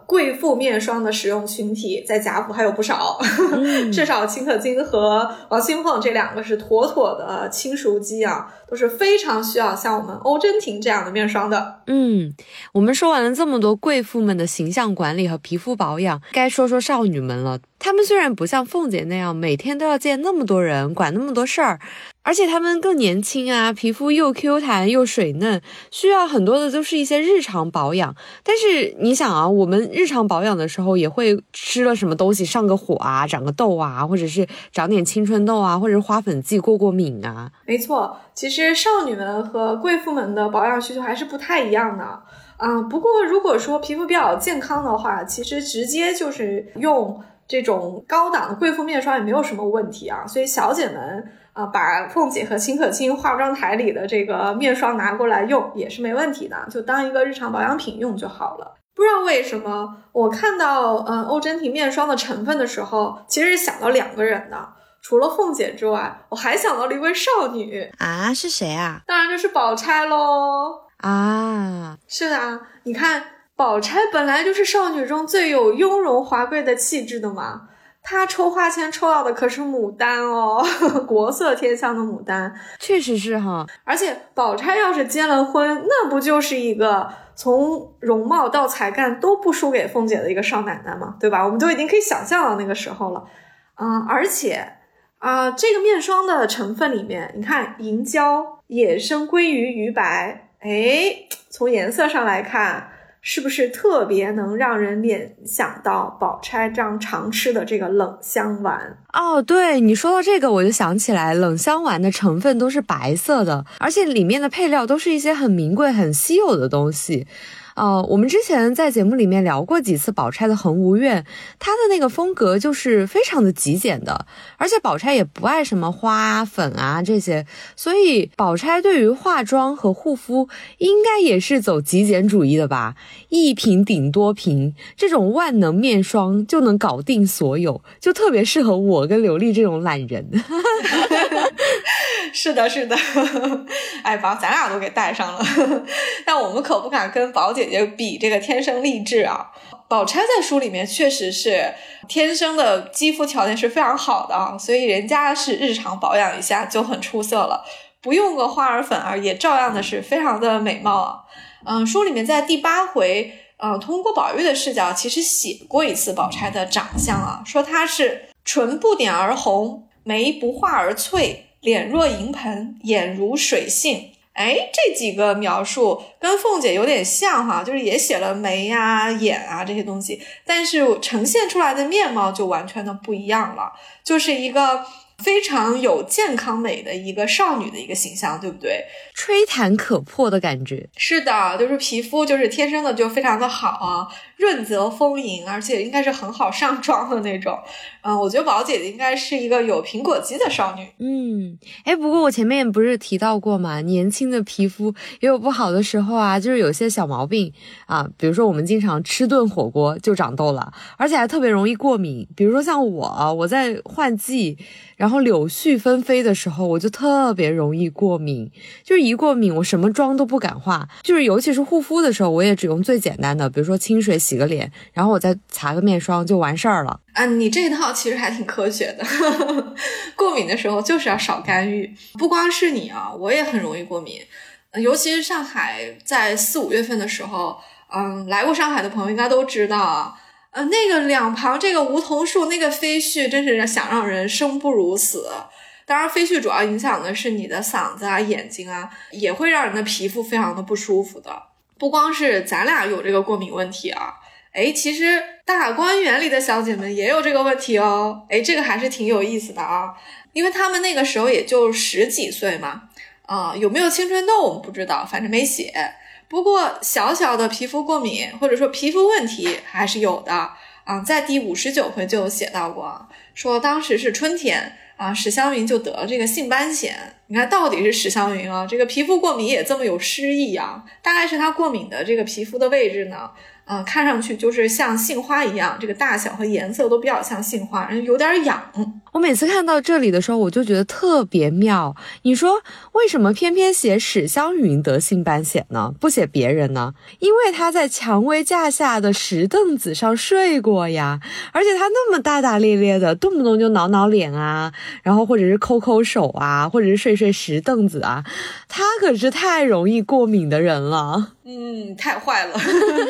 贵妇面霜的使用群体在贾府还有不少，至少秦可卿和王熙凤这两个是妥妥的亲熟肌啊，都是非常需要像我们欧珍婷这样的面霜的。
嗯，我们说完了这么多贵妇们的形象管理和皮肤保养，该说说少女们了。她们虽然不像凤姐那样每天都要见那么多人，管那么多事儿。而且他们更年轻啊，皮肤又 Q 弹又水嫩，需要很多的都是一些日常保养。但是你想啊，我们日常保养的时候也会吃了什么东西上个火啊，长个痘啊，或者是长点青春痘啊，或者花粉剂过过敏啊。
没错，其实少女们和贵妇们的保养需求还是不太一样的啊。不过如果说皮肤比较健康的话，其实直接就是用这种高档的贵妇面霜也没有什么问题啊。所以小姐们。啊，把凤姐和秦可卿化妆台里的这个面霜拿过来用也是没问题的，就当一个日常保养品用就好了。不知道为什么，我看到嗯欧珍婷面霜的成分的时候，其实是想到两个人的，除了凤姐之外，我还想到了一位少女
啊，是谁啊？
当然就是宝钗喽。
啊，
是的，你看宝钗本来就是少女中最有雍容华贵的气质的嘛。他抽花签抽到的可是牡丹哦，国色天香的牡丹，
确实是哈。
而且宝钗要是结了婚，那不就是一个从容貌到才干都不输给凤姐的一个少奶奶吗？对吧？我们都已经可以想象到那个时候了。嗯，而且啊，这个面霜的成分里面，你看银胶、野生鲑鱼鱼白，哎，从颜色上来看。是不是特别能让人联想到宝钗这样常吃的这个冷香丸？
哦，对你说到这个，我就想起来，冷香丸的成分都是白色的，而且里面的配料都是一些很名贵、很稀有的东西。呃，我们之前在节目里面聊过几次宝钗的恒芜苑，它的那个风格就是非常的极简的，而且宝钗也不爱什么花粉啊这些，所以宝钗对于化妆和护肤应该也是走极简主义的吧？一瓶顶多瓶，这种万能面霜就能搞定所有，就特别适合我跟刘丽这种懒人。
是的，是的，哎，把咱俩都给带上了，但我们可不敢跟宝姐姐比这个天生丽质啊。宝钗在书里面确实是天生的肌肤条件是非常好的啊，所以人家是日常保养一下就很出色了，不用个花儿粉儿也照样的是非常的美貌啊。嗯，书里面在第八回，嗯，通过宝玉的视角，其实写过一次宝钗的长相啊，说她是唇不点而红，眉不画而翠。脸若银盆，眼如水杏，哎，这几个描述跟凤姐有点像哈，就是也写了眉呀、眼啊这些东西，但是呈现出来的面貌就完全的不一样了，就是一个非常有健康美的一个少女的一个形象，对不对？
吹弹可破的感觉。
是的，就是皮肤就是天生的就非常的好啊，润泽丰盈，而且应该是很好上妆的那种。嗯，我觉得宝姐姐应该是一个有苹果肌的少女。
嗯，哎，不过我前面不是提到过嘛，年轻的皮肤也有不好的时候啊，就是有些小毛病啊，比如说我们经常吃顿火锅就长痘了，而且还特别容易过敏。比如说像我，我在换季，然后柳絮纷飞的时候，我就特别容易过敏，就是一过敏，我什么妆都不敢化，就是尤其是护肤的时候，我也只用最简单的，比如说清水洗个脸，然后我再擦个面霜就完事儿了。
啊，你这一套其实还挺科学的。过敏的时候就是要少干预，不光是你啊，我也很容易过敏。尤其是上海在四五月份的时候，嗯，来过上海的朋友应该都知道啊。呃，那个两旁这个梧桐树那个飞絮，真是想让人生不如死。当然，飞絮主要影响的是你的嗓子啊、眼睛啊，也会让人的皮肤非常的不舒服的。不光是咱俩有这个过敏问题啊。哎，其实大观园里的小姐们也有这个问题哦。哎，这个还是挺有意思的啊，因为他们那个时候也就十几岁嘛，啊，有没有青春痘我们不知道，反正没写。不过小小的皮肤过敏或者说皮肤问题还是有的啊，在第五十九回就有写到过，说当时是春天啊，史湘云就得了这个性斑癣。你看到底是史湘云啊，这个皮肤过敏也这么有诗意啊？大概是她过敏的这个皮肤的位置呢。啊，看上去就是像杏花一样，这个大小和颜色都比较像杏花，然后有点痒。
我每次看到这里的时候，我就觉得特别妙。你说为什么偏偏写史湘云得性斑癣呢？不写别人呢？因为他在蔷薇架下的石凳子上睡过呀，而且他那么大大咧咧的，动不动就挠挠脸啊，然后或者是抠抠手啊，或者是睡睡石凳子啊，他可是太容易过敏的人了。
嗯，太坏了。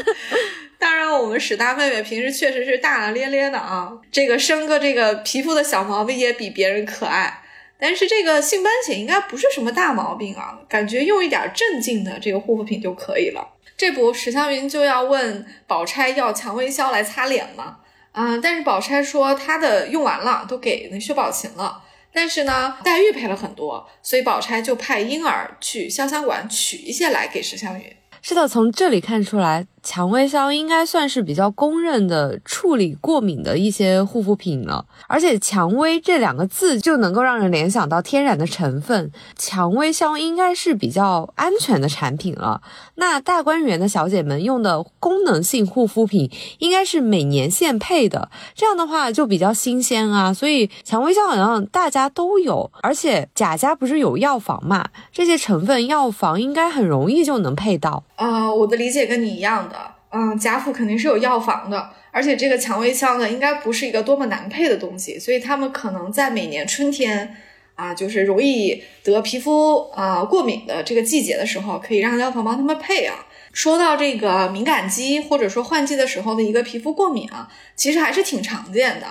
当然，我们史大妹妹平时确实是大大咧咧的啊，这个生个这个皮肤的小毛病也比别人可爱。但是这个性斑癣应该不是什么大毛病啊，感觉用一点镇静的这个护肤品就可以了。这不，史湘云就要问宝钗要蔷薇销来擦脸吗？啊，但是宝钗说她的用完了，都给那薛宝琴了。但是呢，黛玉赔了很多，所以宝钗就派婴儿去潇湘馆取一些来给史湘云。
是的，从这里看出来。蔷薇香应该算是比较公认的处理过敏的一些护肤品了，而且蔷薇这两个字就能够让人联想到天然的成分，蔷薇香应该是比较安全的产品了。那大观园的小姐们用的功能性护肤品应该是每年限配的，这样的话就比较新鲜啊。所以蔷薇香好像大家都有，而且贾家不是有药房嘛，这些成分药房应该很容易就能配到。
啊，我的理解跟你一样的。嗯，贾府肯定是有药房的，而且这个蔷薇香呢，应该不是一个多么难配的东西，所以他们可能在每年春天啊，就是容易得皮肤啊过敏的这个季节的时候，可以让药房帮他们配啊。说到这个敏感肌或者说换季的时候的一个皮肤过敏啊，其实还是挺常见的。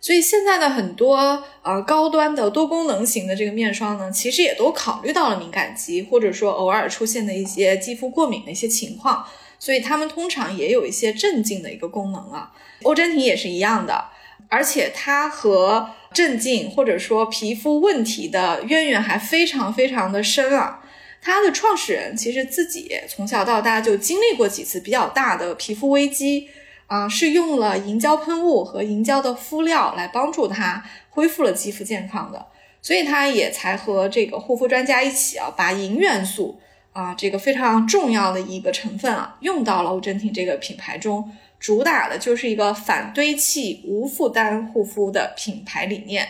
所以现在的很多呃高端的多功能型的这个面霜呢，其实也都考虑到了敏感肌或者说偶尔出现的一些肌肤过敏的一些情况。所以它们通常也有一些镇静的一个功能啊，欧珍婷也是一样的，而且它和镇静或者说皮肤问题的渊源还非常非常的深啊。它的创始人其实自己从小到大就经历过几次比较大的皮肤危机啊，是用了银胶喷雾和银胶的敷料来帮助他恢复了肌肤健康的，所以他也才和这个护肤专家一起啊，把银元素。啊，这个非常重要的一个成分啊，用到了欧珍婷这个品牌中，主打的就是一个反堆砌、无负担护肤的品牌理念。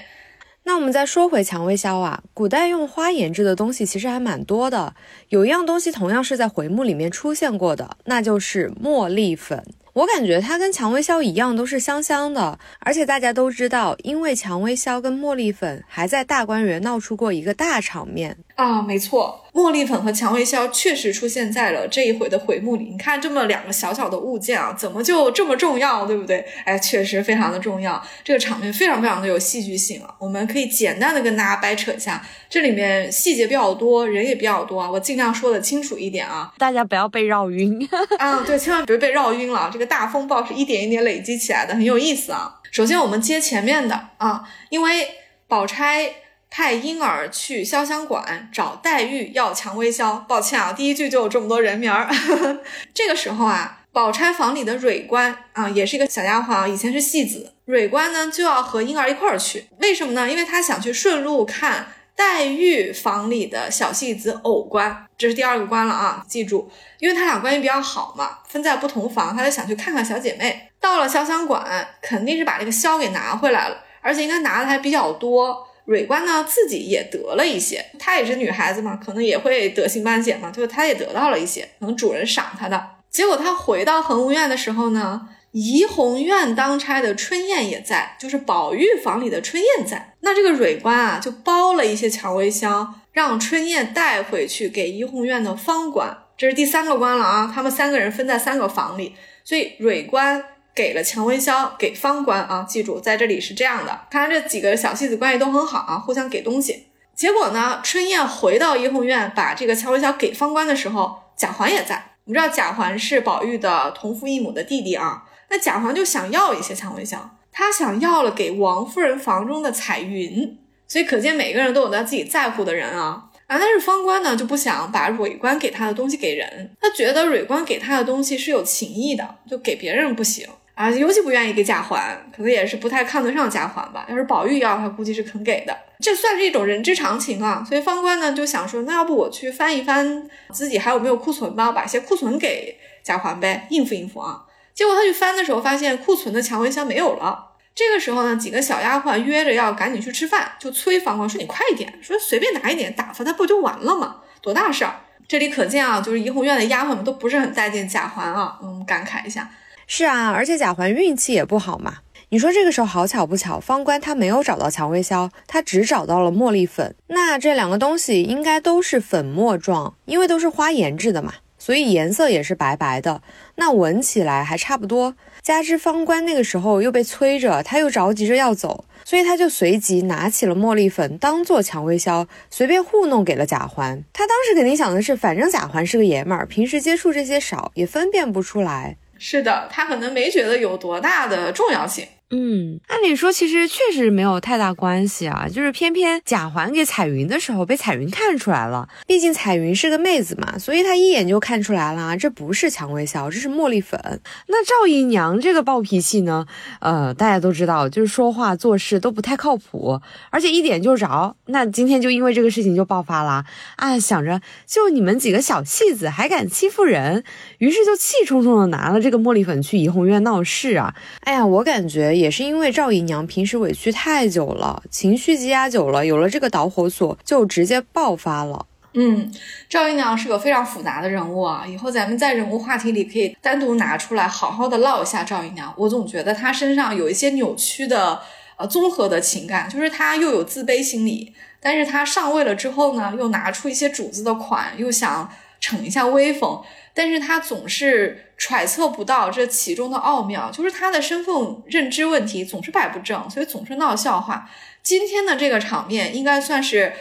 那我们再说回蔷薇销啊，古代用花研制的东西其实还蛮多的，有一样东西同样是在回目里面出现过的，那就是茉莉粉。我感觉它跟蔷薇销一样，都是香香的，而且大家都知道，因为蔷薇销跟茉莉粉还在大观园闹出过一个大场面。
啊，没错，茉莉粉和蔷薇销确实出现在了这一回的回目里。你看，这么两个小小的物件啊，怎么就这么重要，对不对？哎，确实非常的重要，这个场面非常非常的有戏剧性啊。我们可以简单的跟大家掰扯一下，这里面细节比较多，人也比较多啊，我尽量说的清楚一点啊，
大家不要被绕晕
啊。对，千万别被绕晕了，这个大风暴是一点一点累积起来的，很有意思啊。首先我们接前面的啊，因为。宝钗派婴儿去潇湘馆找黛玉要蔷薇香。抱歉啊，第一句就有这么多人名儿。这个时候啊，宝钗房里的蕊官啊，也是一个小丫鬟啊，以前是戏子。蕊官呢就要和婴儿一块儿去，为什么呢？因为他想去顺路看黛玉房里的小戏子偶官，这是第二个官了啊，记住，因为他俩关系比较好嘛，分在不同房，他就想去看看小姐妹。到了潇湘馆，肯定是把这个箫给拿回来了，而且应该拿的还比较多。蕊官呢自己也得了一些，她也是女孩子嘛，可能也会得心斑血嘛，就是她也得到了一些，可能主人赏她的。结果她回到恒芜院的时候呢，怡红院当差的春燕也在，就是宝玉房里的春燕在。那这个蕊官啊，就包了一些蔷薇香，让春燕带回去给怡红院的方官。这是第三个官了啊，他们三个人分在三个房里，所以蕊官。给了蔷薇香给方官啊，记住在这里是这样的。看来这几个小戏子关系都很好啊，互相给东西。结果呢，春燕回到怡红院，把这个蔷薇香给方官的时候，贾环也在。我们知道贾环是宝玉的同父异母的弟弟啊，那贾环就想要一些蔷薇香，他想要了给王夫人房中的彩云，所以可见每个人都有他自己在乎的人啊。啊，但是方官呢就不想把蕊官给他的东西给人，他觉得蕊官给他的东西是有情义的，就给别人不行。啊，尤其不愿意给贾环，可能也是不太看得上贾环吧。要是宝玉要，他估计是肯给的，这算是一种人之常情啊。所以方官呢就想说，那要不我去翻一翻自己还有没有库存吧，把一些库存给贾环呗，应付应付啊。结果他去翻的时候，发现库存的蔷薇香没有了。这个时候呢，几个小丫鬟约着要赶紧去吃饭，就催方官说：“你快一点，说随便拿一点打发他不就完了吗？多大事儿？”这里可见啊，就是怡红院的丫鬟们都不是很待见贾环啊。嗯，感慨一下。
是啊，而且贾环运气也不好嘛。你说这个时候好巧不巧，方官他没有找到蔷薇香，他只找到了茉莉粉。那这两个东西应该都是粉末状，因为都是花研制的嘛，所以颜色也是白白的。那闻起来还差不多。加之方官那个时候又被催着，他又着急着要走，所以他就随即拿起了茉莉粉当做蔷薇香，随便糊弄给了贾环。他当时肯定想的是，反正贾环是个爷们儿，平时接触这些少，也分辨不出来。
是的，他可能没觉得有多大的重要性。
嗯，按理说其实确实没有太大关系啊，就是偏偏贾环给彩云的时候被彩云看出来了。毕竟彩云是个妹子嘛，所以她一眼就看出来了，这不是蔷薇笑，这是茉莉粉。那赵姨娘这个暴脾气呢，呃，大家都知道，就是说话做事都不太靠谱，而且一点就着。那今天就因为这个事情就爆发了啊，想着就你们几个小戏子还敢欺负人，于是就气冲冲的拿了这个茉莉粉去怡红院闹事啊。哎呀，我感觉。也也是因为赵姨娘平时委屈太久了，情绪积压久了，有了这个导火索，就直接爆发了。
嗯，赵姨娘是个非常复杂的人物啊，以后咱们在人物话题里可以单独拿出来好好的唠一下赵姨娘。我总觉得她身上有一些扭曲的呃综合的情感，就是她又有自卑心理，但是她上位了之后呢，又拿出一些主子的款，又想逞一下威风。但是她总是揣测不到这其中的奥妙，就是他的身份认知问题总是摆不正，所以总是闹笑话。今天的这个场面应该算是，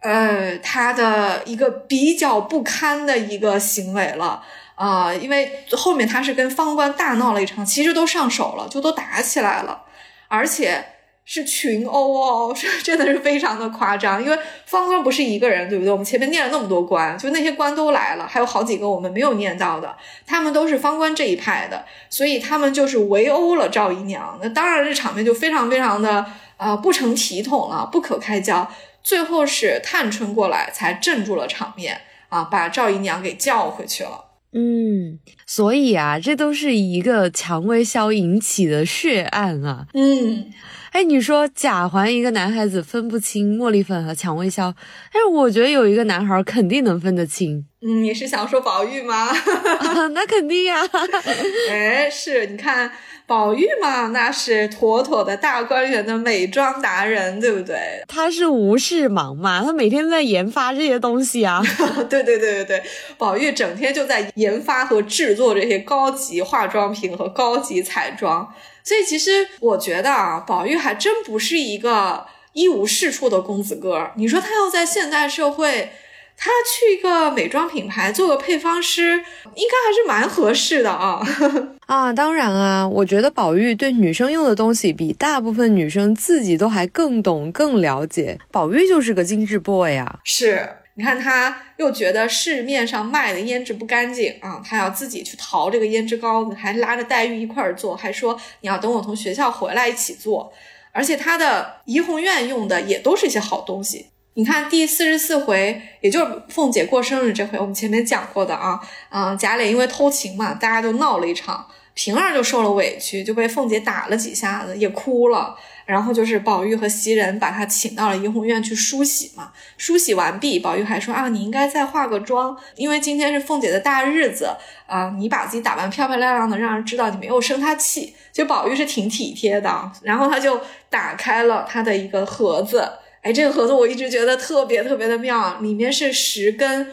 呃，他的一个比较不堪的一个行为了啊，因为后面他是跟方官大闹了一场，其实都上手了，就都打起来了，而且。是群殴哦，是真的是非常的夸张，因为方官不是一个人，对不对？我们前面念了那么多官，就那些官都来了，还有好几个我们没有念到的，他们都是方官这一派的，所以他们就是围殴了赵姨娘。那当然，这场面就非常非常的呃不成体统了，不可开交。最后是探春过来才镇住了场面啊，把赵姨娘给叫回去了。
嗯，所以啊，这都是一个蔷薇销引起的血案啊。
嗯。
哎，你说贾环一个男孩子分不清茉莉粉和蔷薇销，但是我觉得有一个男孩肯定能分得清。
嗯，你是想说宝玉吗？
那肯定呀。
哎，是你看宝玉嘛，那是妥妥的大观园的美妆达人，对不对？
他是无事忙嘛，他每天在研发这些东西啊。
对对对对对，宝玉整天就在研发和制作这些高级化妆品和高级彩妆。所以其实我觉得啊，宝玉还真不是一个一无是处的公子哥儿。你说他要在现代社会，她去一个美妆品牌做个配方师，应该还是蛮合适的啊。
啊，当然啊，我觉得宝玉对女生用的东西比大部分女生自己都还更懂、更了解。宝玉就是个精致 boy 啊，
是。你看，他又觉得市面上卖的胭脂不干净啊，他要自己去淘这个胭脂膏子，还拉着黛玉一块儿做，还说你要等我从学校回来一起做。而且他的怡红院用的也都是一些好东西。你看第四十四回，也就是凤姐过生日这回，我们前面讲过的啊，嗯，贾琏因为偷情嘛，大家都闹了一场，平儿就受了委屈，就被凤姐打了几下子，也哭了。然后就是宝玉和袭人把他请到了怡红院去梳洗嘛，梳洗完毕，宝玉还说啊，你应该再化个妆，因为今天是凤姐的大日子啊，你把自己打扮漂漂亮亮的，让人知道你没有生她气。就宝玉是挺体贴的，然后他就打开了他的一个盒子，哎，这个盒子我一直觉得特别特别的妙，里面是十根。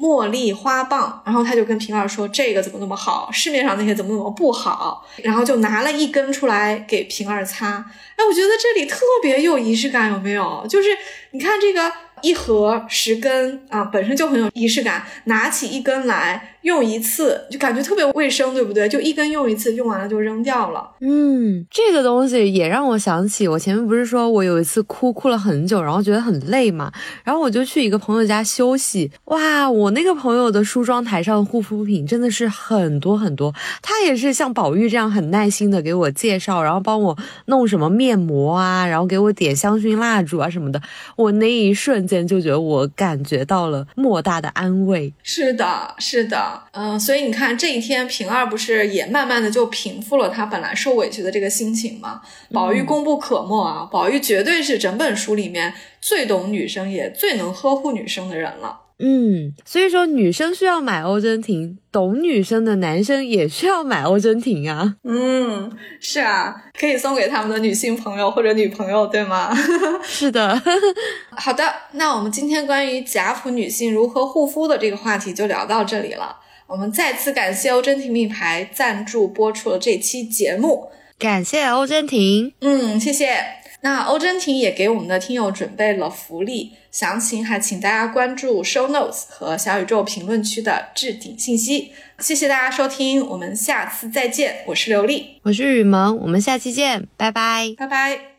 茉莉花棒，然后他就跟平儿说：“这个怎么那么好？市面上那些怎么怎么不好？”然后就拿了一根出来给平儿擦。哎，我觉得这里特别有仪式感，有没有？就是你看这个。一盒十根啊，本身就很有仪式感。拿起一根来用一次，就感觉特别卫生，对不对？就一根用一次，用完了就扔掉了。
嗯，这个东西也让我想起，我前面不是说我有一次哭哭了很久，然后觉得很累嘛，然后我就去一个朋友家休息。哇，我那个朋友的梳妆台上的护肤品真的是很多很多，他也是像宝玉这样很耐心的给我介绍，然后帮我弄什么面膜啊，然后给我点香薰蜡烛啊什么的。我那一瞬。就觉得我感觉到了莫大的安慰。
是的，是的，嗯，所以你看这一天，平儿不是也慢慢的就平复了他本来受委屈的这个心情吗？宝玉功不可没啊，宝玉绝对是整本书里面最懂女生也最能呵护女生的人了。
嗯，所以说女生需要买欧珍婷，懂女生的男生也需要买欧珍婷啊。
嗯，是啊，可以送给他们的女性朋友或者女朋友，对吗？
是的。
好的，那我们今天关于贾普女性如何护肤的这个话题就聊到这里了。我们再次感谢欧珍婷品牌赞助播出了这期节目，
感谢欧珍婷。
嗯，谢谢。那欧珍婷也给我们的听友准备了福利，详情还请大家关注 show notes 和小宇宙评论区的置顶信息。谢谢大家收听，我们下次再见。我是刘丽，
我是雨萌，我们下期见，拜拜，
拜拜。